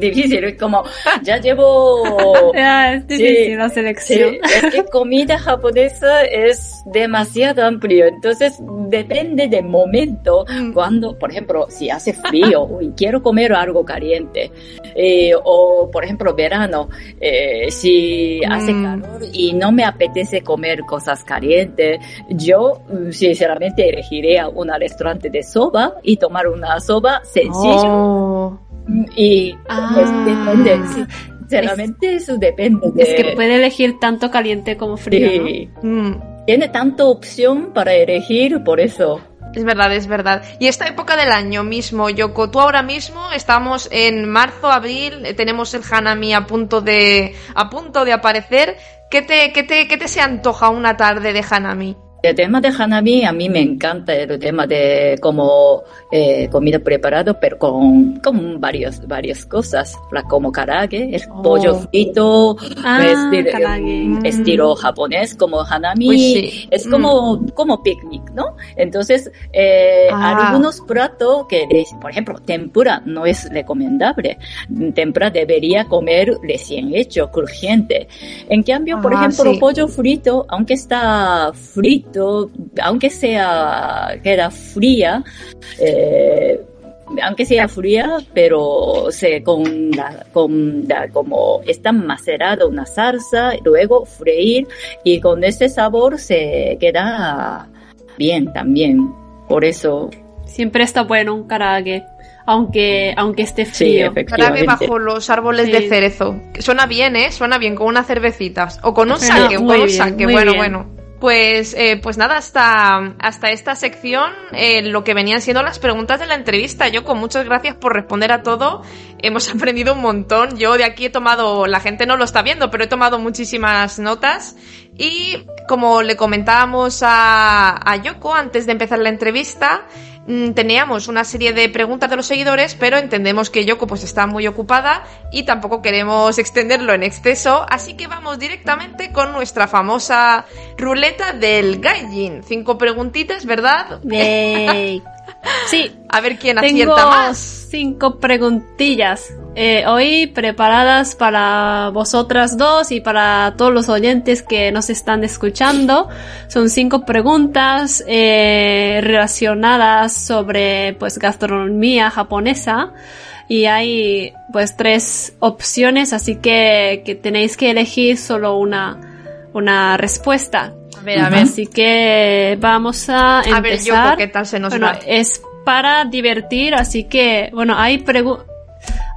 difícil, es como ya llevo Ya, es difícil la Sí, selección. es que comida japonesa es demasiado amplio, entonces depende del momento, Mm. cuando, por ejemplo, si hace frío, uy, quiero comer algo caliente, eh, o por ejemplo, verano, eh, si hace Mm. calor y no me apetece comer cosas calientes, yo mm, sinceramente elegiría un restaurante de soba y tomar una soba sencilla Oh. Y Ah. pues depende, sí, sinceramente eso depende de... Es que puede elegir tanto caliente como frío. Mm. Tiene tanta opción para elegir, por eso. Es verdad, es verdad. Y esta época del año mismo, Yoko, tú ahora mismo estamos en marzo, abril, eh, tenemos el Hanami a punto de, a punto de aparecer. ¿Qué te, qué te, qué te se antoja una tarde de Hanami? El tema de Hanami, a mí me encanta el tema de como eh, comida preparada, pero con, con varios, varias cosas, como karage, el Oh. pollo frito, Ah, estilo, karage. mm, estilo japonés, como Hanami, Uy, sí. es como, como picnic, ¿no? Entonces, eh, Ah. algunos platos que, por ejemplo, tempura no es recomendable. Tempura debería comer recién hecho, crujiente. En cambio, por Ah, ejemplo, sí. pollo frito, aunque está frito, aunque sea, queda fría, eh, aunque sea fría, pero se con la, con la, como está macerado una salsa, luego freír y con ese sabor se queda bien también. Por eso, Siempre está bueno un karage, aunque, aunque esté sí, frío. Efectivamente. bajo los árboles Sí. de cerezo. Suena bien, ¿eh? Suena bien, con una cervecita. O con un saque, o un saque. Bueno, bien. bueno. Pues, eh, pues nada, hasta, hasta esta sección, eh, lo que venían siendo las preguntas de la entrevista. Yo, con muchas gracias por responder a todo. Hemos aprendido un montón. Yo de aquí he tomado, la gente no lo está viendo, pero he tomado muchísimas notas. Y como le comentábamos a, a Yoko antes de empezar la entrevista, teníamos una serie de preguntas de los seguidores, pero entendemos que Yoko pues está muy ocupada y tampoco queremos extenderlo en exceso, así que vamos directamente con nuestra famosa ruleta del Gaijin. Cinco preguntitas, ¿verdad? Yay. Sí, A ver quién tengo acierta más. cinco preguntillas eh, hoy preparadas para vosotras dos y para todos los oyentes que nos están escuchando. Son cinco preguntas eh, relacionadas sobre pues gastronomía japonesa y hay pues tres opciones, así que, que tenéis que elegir solo una, una respuesta. A ver, a ver. Así que vamos a empezar. A ver, Yoko, ¿qué tal se nos bueno, va? es para divertir, así que, bueno, hay pregu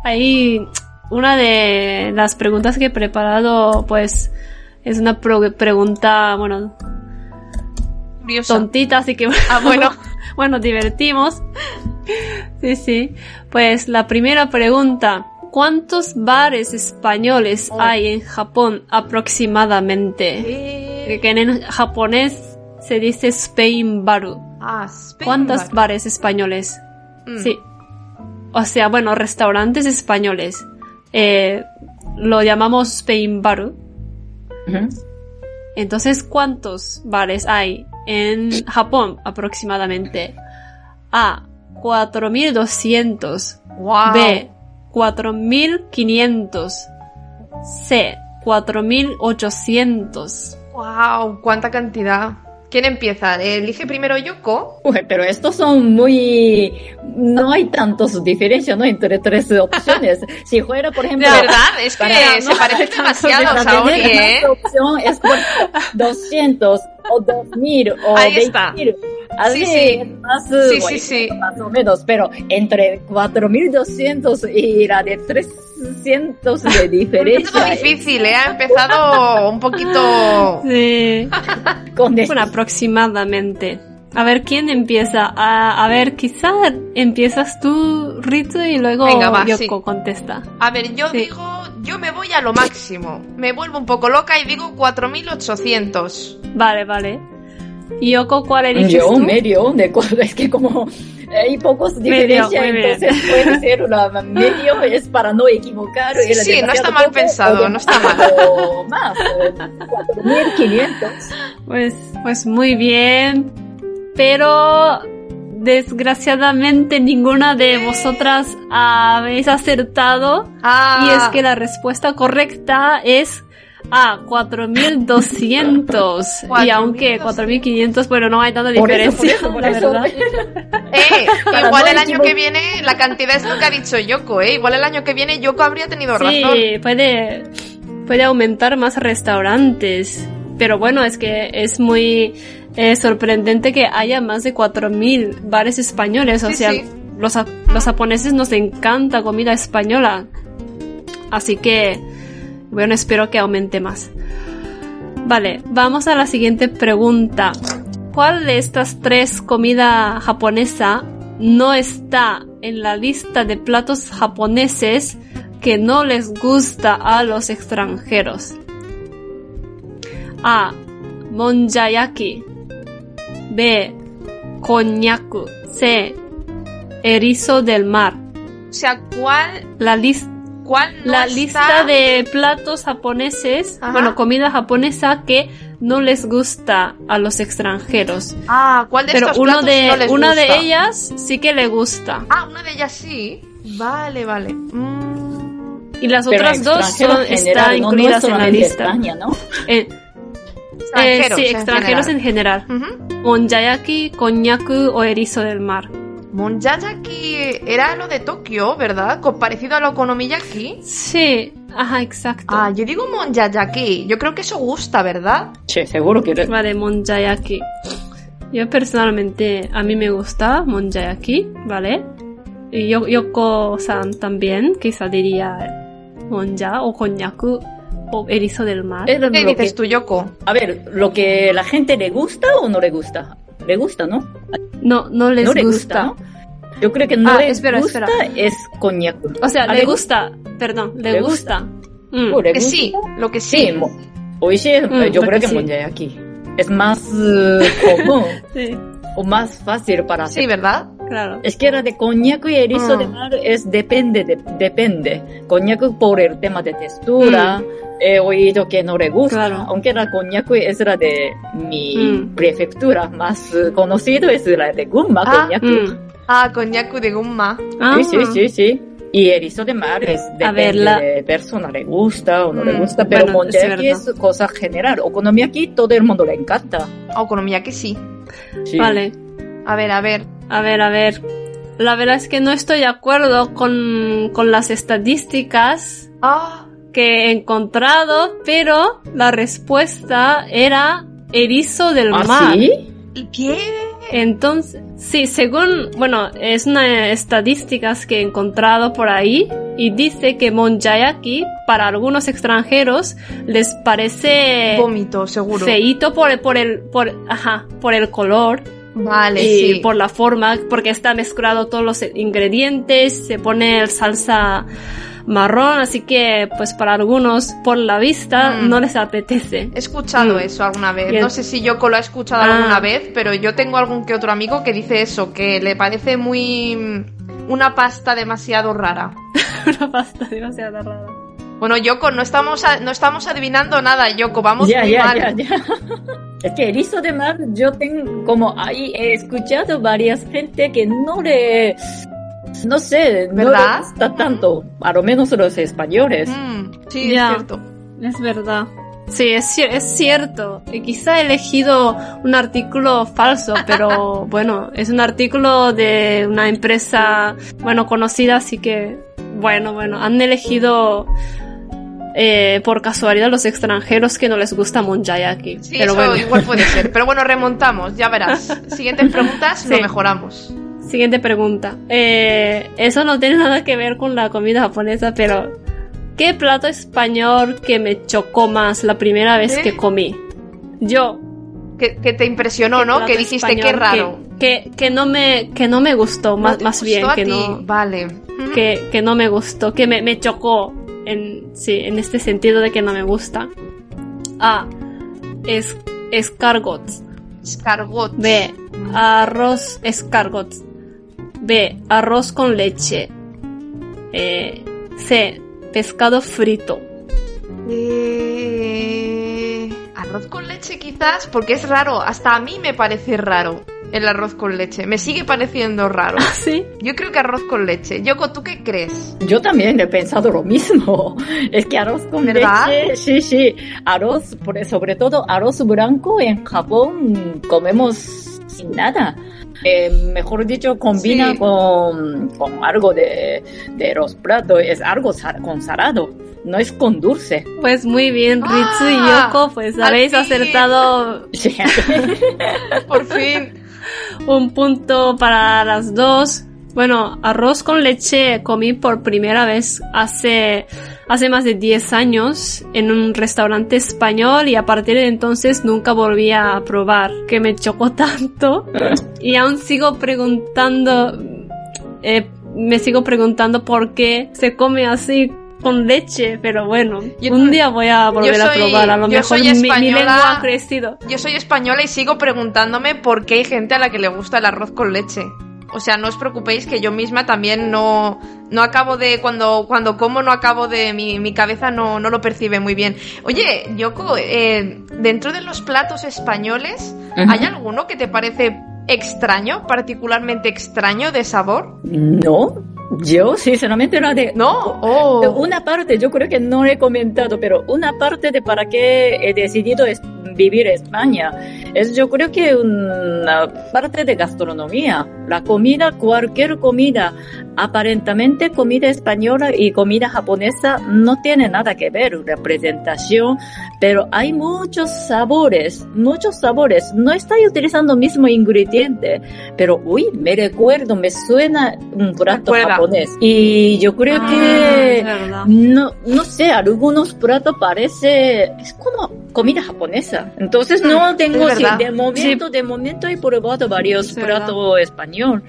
hay una de las preguntas que he preparado, pues, es una pregunta, bueno, Curiosa. tontita, así que Ah, bueno. bueno, divertimos. Sí, sí. Pues la primera pregunta. ¿Cuántos bares españoles Oh. hay en Japón aproximadamente? Eh, Que en japonés se dice Spain Baru. ah, Spain ¿Cuántos Bar. bares españoles? Mm. Sí. O sea, bueno, restaurantes españoles. Eh, lo llamamos Spain. Entonces, ¿cuántos bares hay en Japón aproximadamente? A. 4200. Wow. B. 4500. C. 4800. Wow, cuánta cantidad. ¿Quién empieza? ¿Elige primero Yoko? Uy, pero estos son muy... No hay tantos diferencias, ¿no? Entre tres opciones. Si fuera, por ejemplo... De verdad, es que Para- se parecen demasiado, Saori, ¿eh? más opción es por 200 o 2000 o Ahí está. 20.000. Así Sí, sí. más, Sí, bueno, sí, sí. más o menos, pero entre 4200 y la de 300 de Un poquito diferencia. difícil, ¿eh? Ha empezado un poquito... Sí. Con Bueno, aproximadamente. A ver, ¿quién empieza? A, a ver, quizá empiezas tú, Ritsu, y luego Venga, va, Yoko sí. contesta. A ver, yo Sí. digo... Yo me voy a lo máximo. Me vuelvo un poco loca y digo 4800. Vale, vale. ¿Y Yoko cuál eliges Yo tú? medio de cuatro, es que como hay pocos diferencias, entonces puede ser una medio, es para no equivocar. Sí, no está mal poco, pensado, de- no está mal. O más, eh, 4500. Pues, pues muy bien. Pero desgraciadamente ninguna de vosotras habéis acertado. Ah, Y es que la respuesta correcta es A, 4200. y aunque 4500, bueno, no hay tanta Por eso, por diferencia, eso, por la eso. verdad. Eh, igual el año que viene la cantidad es lo que ha dicho Yoko, ¿eh? Igual el año que viene Yoko habría tenido razón. Sí, puede, puede aumentar más restaurantes. Pero bueno, es que es muy eh, sorprendente que haya más de 4.000 bares españoles. O Sí, sea, sí. Los, los japoneses nos encanta comida española. Así que, bueno, espero que aumente más. Vale, vamos a la siguiente pregunta. ¿cuál de estas tres comidas japonesa no está en la lista de platos japoneses que no les gusta a los extranjeros? A. Monjayaki. B. Konyaku. C. Erizo del mar. O sea, ¿cuál, La lista cuál no la está? lista de platos japoneses, Ajá. bueno, comida japonesa que no les gusta a los extranjeros. Ah, ¿cuál de Pero estos uno platos de, no les una gusta? de ellas sí que le gusta. Ah, una de ellas sí. Vale, vale. Mm, Y las Pero otras dos son, en están general, no- incluidas en la lista. España, ¿no? Eh, eh, sí, extranjeros en general. Ujú. Monjayaki, konyaku o erizo del mar. Monjayaki era lo de Tokio, ¿verdad? Parecido a lo okonomiyaki. Sí, ajá, exacto. Ah, yo digo monjayaki. Yo creo que eso gusta, ¿verdad? Che, seguro que... Vale, monjayaki. Yo personalmente, a mí me gusta monjayaki, ¿vale? Y yo, Yoko-san también, quizá diría monja o konyaku o erizo del mar. Lo ¿Qué que- dices tú, Yoko? A ver, ¿lo que la gente le gusta o no le gusta? Le gusta, ¿no? No, no les no le gusta. gusta, ¿no? Yo creo que no Ah, le espera, gusta espera. es coñac. O sea, ¿Ah, le gusta, perdón, le, ¿Le gusta. Mm. ¿O le Que gusta? sí, lo que sí. Sí, oishi, Mm, yo lo creo que que sí. monjayaki es más eh, común Sí, o más fácil para hacer. Sí, ¿verdad? Claro. Es que la de coñac y erizo Mm. de mar es depende, de- depende. Coñac por el tema de textura, he oído que no le gusta. Claro. Aunque la coñac es la de mi Mm. prefectura más eh, conocido es la de Gunma, Ah, coñac. Mm. Ah, coñacu de gumma. Ah, Sí, sí, sí, sí. Y erizo de mar es depende la- de persona, le gusta o no le Mm, gusta, pero bueno, es monjayaki es, verdad. cosa general. Okonomiyaki todo el mundo le encanta. Ah, Okonomiyaki sí. Sí. Vale. A ver, a ver. A ver, a ver. La verdad es que no estoy de acuerdo con, con las estadísticas Ah, que he encontrado, pero la respuesta era erizo del ¿Ah, mar. sí? ¿qué? Entonces, sí, según, bueno, es una estadísticas que he encontrado por ahí y dice que Monjayaki para algunos extranjeros les parece Vómito, seguro. feíto por el, por el, por, ajá, por el color Vale, y sí. por la forma, porque está mezclado todos los ingredientes, se pone el salsa marrón, así que pues para algunos por la vista Mm. no les apetece. He escuchado Mm. eso alguna vez. No sé si Yoko lo ha escuchado Ah. alguna vez, pero yo tengo algún que otro amigo que dice eso, que le parece muy... una pasta demasiado rara. Una pasta demasiado rara. Bueno, Yoko, no estamos, a- no estamos adivinando nada, Yoko, vamos ya, muy ya, mal. ya, ya. Es que erizo de mar, yo tengo, como ahí he escuchado varias gente que no le, no sé, no ¿Verdad? le gusta tanto, a lo menos los españoles. Mm, sí, Ya. es cierto. Es verdad. Sí, es, es cierto. Y quizá he elegido un artículo falso, pero bueno, es un artículo de una empresa, bueno, conocida, así que, bueno, bueno, han elegido eh, por casualidad los extranjeros que no les gusta Monjayaki. Sí, pero eso bueno, igual puede ser. Pero bueno, remontamos, ya verás. Siguientes preguntas, lo mejoramos. siguiente pregunta. Eh, eso no tiene nada que ver con la comida japonesa, pero ¿qué plato español que me chocó más la primera vez ¿Eh? que comí? Yo, Que, que te impresionó, ¿no? Que dijiste, qué raro. Que, que, que no me, que no me gustó, ¿No más, más gustó bien, que ti? no, Vale. que, que no me gustó, que me, me chocó en, sí, en este sentido de que no me gusta. A. Es, escargots. Escargot. B. Arroz escargot. B. Arroz con leche. Eh, C. Pescado frito. Eh, arroz con leche quizás, porque es raro. Hasta a mí me parece raro el arroz con leche. Me sigue pareciendo raro. ¿Sí? Yo creo que arroz con leche. Yoko, ¿tú qué crees? Yo también he pensado lo mismo. Es que arroz con ¿Verdad? leche, sí, sí. Arroz, por- sobre todo arroz blanco en Japón comemos sin nada. Eh, mejor dicho, combina Sí. con, con algo de, de los platos. Es algo sal- con salado. No es con dulce. Pues muy bien, Ritsu y Ah, Yoko, pues habéis acertado Sí. Por fin. Un punto para las dos. Bueno, arroz con leche comí por primera vez hace hace más de 10 años en un restaurante español y a partir de entonces nunca volví a probar, que me chocó tanto. Y aún sigo preguntando, eh, me sigo preguntando por qué se come así con leche, pero bueno, Yo- un día voy a volver yo a soy- probar, a lo mejor soy mi, mi española- lengua ha crecido. Yo soy española y sigo preguntándome por qué hay gente a la que le gusta el arroz con leche. O sea, no os preocupéis que yo misma también no, no acabo de, cuando, cuando como no acabo de, mi, mi cabeza no, no lo percibe muy bien. Oye, Yoko, eh, dentro de los platos españoles. ¿hay alguno que te parece extraño, particularmente extraño de sabor? No, yo sinceramente no de... ¿No? Oh. Una parte, yo creo que no he comentado, pero una parte de para qué he decidido es- vivir en España es yo creo que una parte de gastronomía. La comida, cualquier comida, aparentemente comida española y comida japonesa no tiene nada que ver, representación, pero hay muchos sabores, muchos sabores. No estoy utilizando el mismo ingrediente, pero uy, me recuerdo, me suena un plato. Japonés. Y yo creo Ah, que no, no sé, algunos platos parece, es como comida japonesa. Entonces no tengo, sí, de momento, de momento he probado varios Es platos español.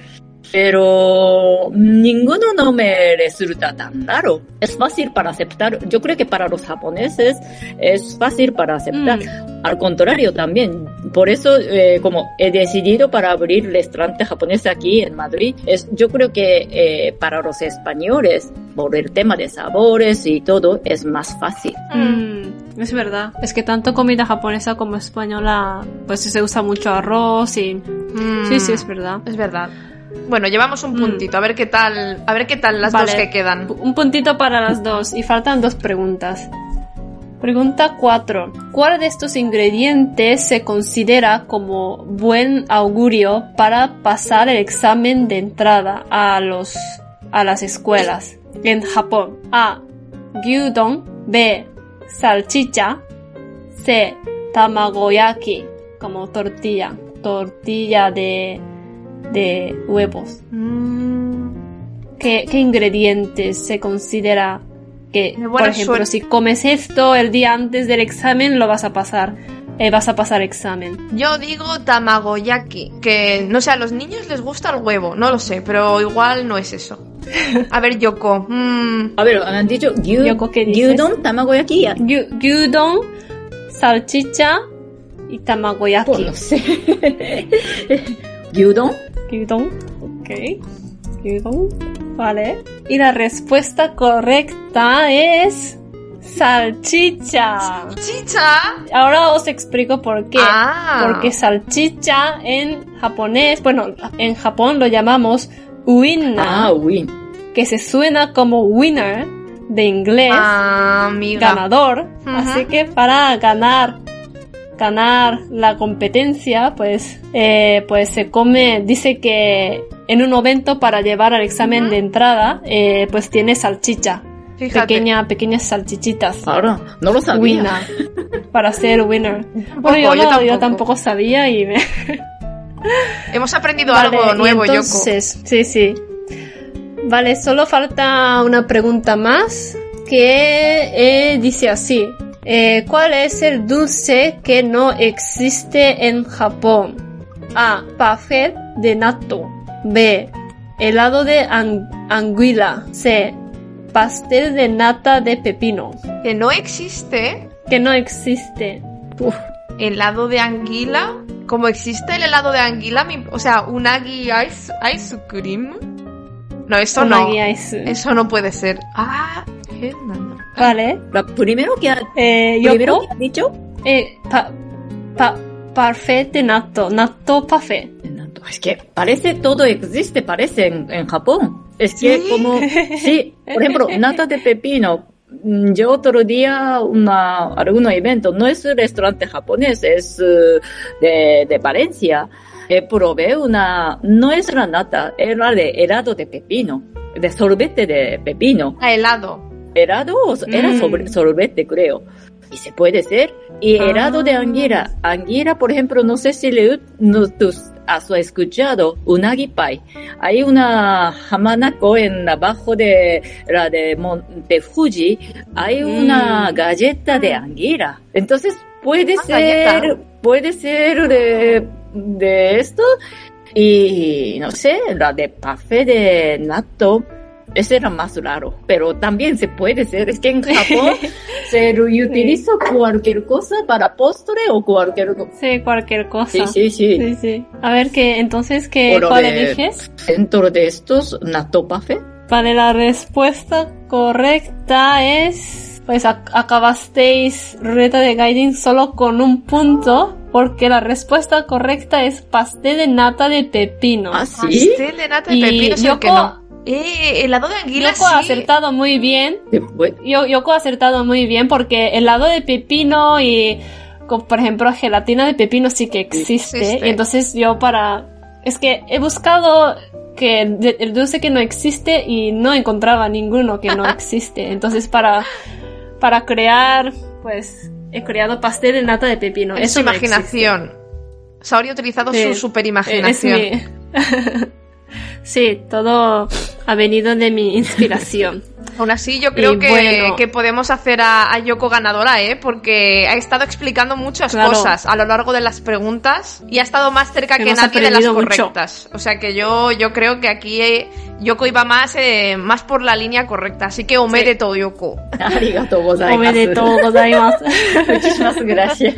Pero ninguno no me resulta tan raro. Es fácil para aceptar. Yo creo que para los japoneses es fácil para aceptar. Mm. Al contrario también. Por eso, eh, como he decidido para abrir restaurante japonés aquí en Madrid, es, yo creo que eh, para los españoles, por el tema de sabores y todo, es más fácil. Mm, es verdad. Es que tanto comida japonesa como española, pues se usa mucho arroz y... Mm, Sí, sí, es verdad. Es verdad. Bueno, llevamos un Mm. puntito, a ver qué tal, a ver qué tal las Vale. dos que quedan. Un puntito para las dos y faltan dos preguntas. Pregunta 4. ¿Cuál de estos ingredientes se considera como buen augurio para pasar el examen de entrada a los a las escuelas en Japón? A. Gyudon, B. Salchicha, C. Tamagoyaki, como tortilla, tortilla de de huevos. Mm, ¿Qué, qué ingredientes se considera que, por ejemplo, suerte. si comes esto el día antes del examen, lo vas a pasar, eh, vas a pasar examen? Yo digo tamagoyaki, que no sé, a los niños les gusta el huevo, no lo sé, pero igual no es eso. A ver, Yoko, mm, A ver, han dicho gyu, Yoko, ¿qué dices? gyudon, tamagoyaki. Gyu- Gyudon, salchicha y Pues tamagoyaki. no sé. gyudon. Gyudon, ok. Gyudon, vale. Y la respuesta correcta es salchicha. chicha. Ahora os explico por qué. Ah. Porque salchicha en japonés, bueno, en Japón lo llamamos winner, Ah, uy. que se suena como winner de inglés, Ah, ganador. Así que para ganar, ganar la competencia, pues, eh, pues se come, dice que en un evento para llevar al examen de entrada, eh, pues tiene salchicha. Fíjate. Pequeña, pequeñas salchichitas. Ahora, no lo sabía. Winner. Para ser winner. Bueno, yo, yo no- yo tampoco. tampoco sabía y me... Hemos aprendido Vale, algo y nuevo, Yoko. entonces, Sí, sí. Vale, solo falta una pregunta más que eh, dice así. Eh, ¿Cuál es el dulce que no existe en Japón? A. Parfait de natto. B. Helado de an- anguila. C. Pastel de nata de pepino. Que no existe Que no existe. Uf, helado de anguila. Como existe el helado de anguila, mi- o sea, un ice, ice cream. No, eso no. Ice. Eso no puede ser. Ah, qué nana. Vale. la primero que ha, Eh, primero que ha dicho. Eh, pa, pa, parfait de natto, natto parfait. Es que parece todo existe, parece en, en Japón. Es que ¿Sí? como, sí, por ejemplo, nata de pepino. Mm, Yo otro día, una, algún evento, no es un restaurante japonés, es eh, de, de Valencia. Eh, probé una, no es la nata, era de helado de pepino, de sorbete de pepino. Ah, helado. Helado o era Mm. sobre- sorbete, creo. Y se puede ser. Y Ah. helado de anguila. Anguila, por ejemplo, no sé si le, no, tus, has escuchado Unagi Pai. Hay una hamanaco en abajo de la de Monte Fuji. Hay una Mm. galleta de anguila. Entonces puede Ah, ser, galleta. puede ser de, de esto. Y no sé, la de pafe de natto. Ese era más raro, pero también se puede ser. Es que en Japón se utiliza cualquier cosa para postre o cualquier cosa. Sí, cualquier cosa. Sí, sí, sí. Sí, sí. A ver, que entonces, ¿qué, ¿cuál de- eliges? Dentro de estos, pafe. Vale, la respuesta correcta es... Pues ac- acabasteis ruleta de guiding solo con un punto, porque la respuesta correcta es pastel de nata de pepino. Ah, sí. Pastel de nata de Y pepino es el que no. Eh, helado de anguila Yoko ha sí. acertado muy bien. Después, Yo, Yoko ha acertado muy bien porque el helado de pepino y, por ejemplo, gelatina de pepino sí que existe. Existe. Y entonces yo para... Es que he buscado que el dulce que no existe y no encontraba ninguno que no existe. Entonces para, para crear, pues, he creado pastel de nata de pepino. Es Eso su no imaginación. Saori ha utilizado Sí. su super Eh, imaginación. es mi- sí, todo ha venido de mi inspiración. Aún así, yo creo que, bueno. que podemos hacer a, a Yoko ganadora, ¿eh? Porque ha estado explicando muchas Claro. cosas a lo largo de las preguntas y ha estado más cerca que nadie de las mucho. correctas. O sea que yo, yo creo que aquí eh, Yoko iba más, eh, más por la línea correcta. Así que omere Sí. todo, Yoko. gozaimasu. Gozaimasu. Muchísimas gracias.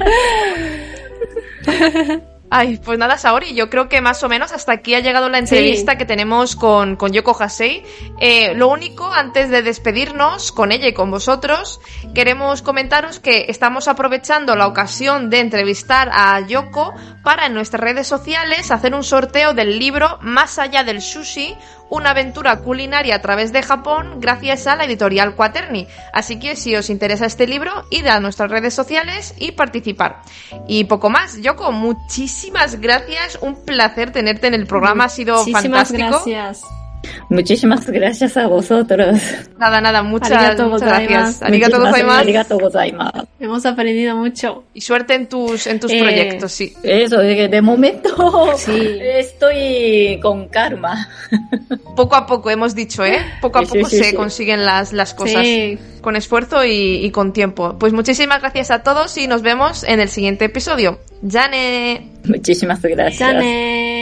Ay, pues nada, Saori, yo creo que más o menos hasta aquí ha llegado la entrevista que tenemos con, con Yoko Hasei. Eh, lo único, antes de despedirnos con ella y con vosotros, queremos comentaros que estamos aprovechando la ocasión de entrevistar a Yoko para en nuestras redes sociales hacer un sorteo del libro Más allá del sushi, una aventura culinaria a través de Japón gracias a la editorial Quaterni. Así que si os interesa este libro, id a nuestras redes sociales y participar. Y poco más, Yoko, muchísimas gracias, un placer tenerte en el programa, ha sido Muchísimas fantástico. gracias. Muchísimas gracias a vosotros. Nada, nada, muchas, muchas gracias. Muchísimas gozaimasu. arigatou gozaimasu. Hemos aprendido mucho. Y suerte en tus, en tus Eh, proyectos, sí. Eso, de, de momento Sí. estoy con karma. Poco a poco hemos dicho, ¿eh? Poco a Sí, poco sí, se sí. consiguen las, las cosas. Sí. Con esfuerzo y, y con tiempo. Pues muchísimas gracias a todos y nos vemos en el siguiente episodio. ¡Jane! Muchísimas gracias. Jane.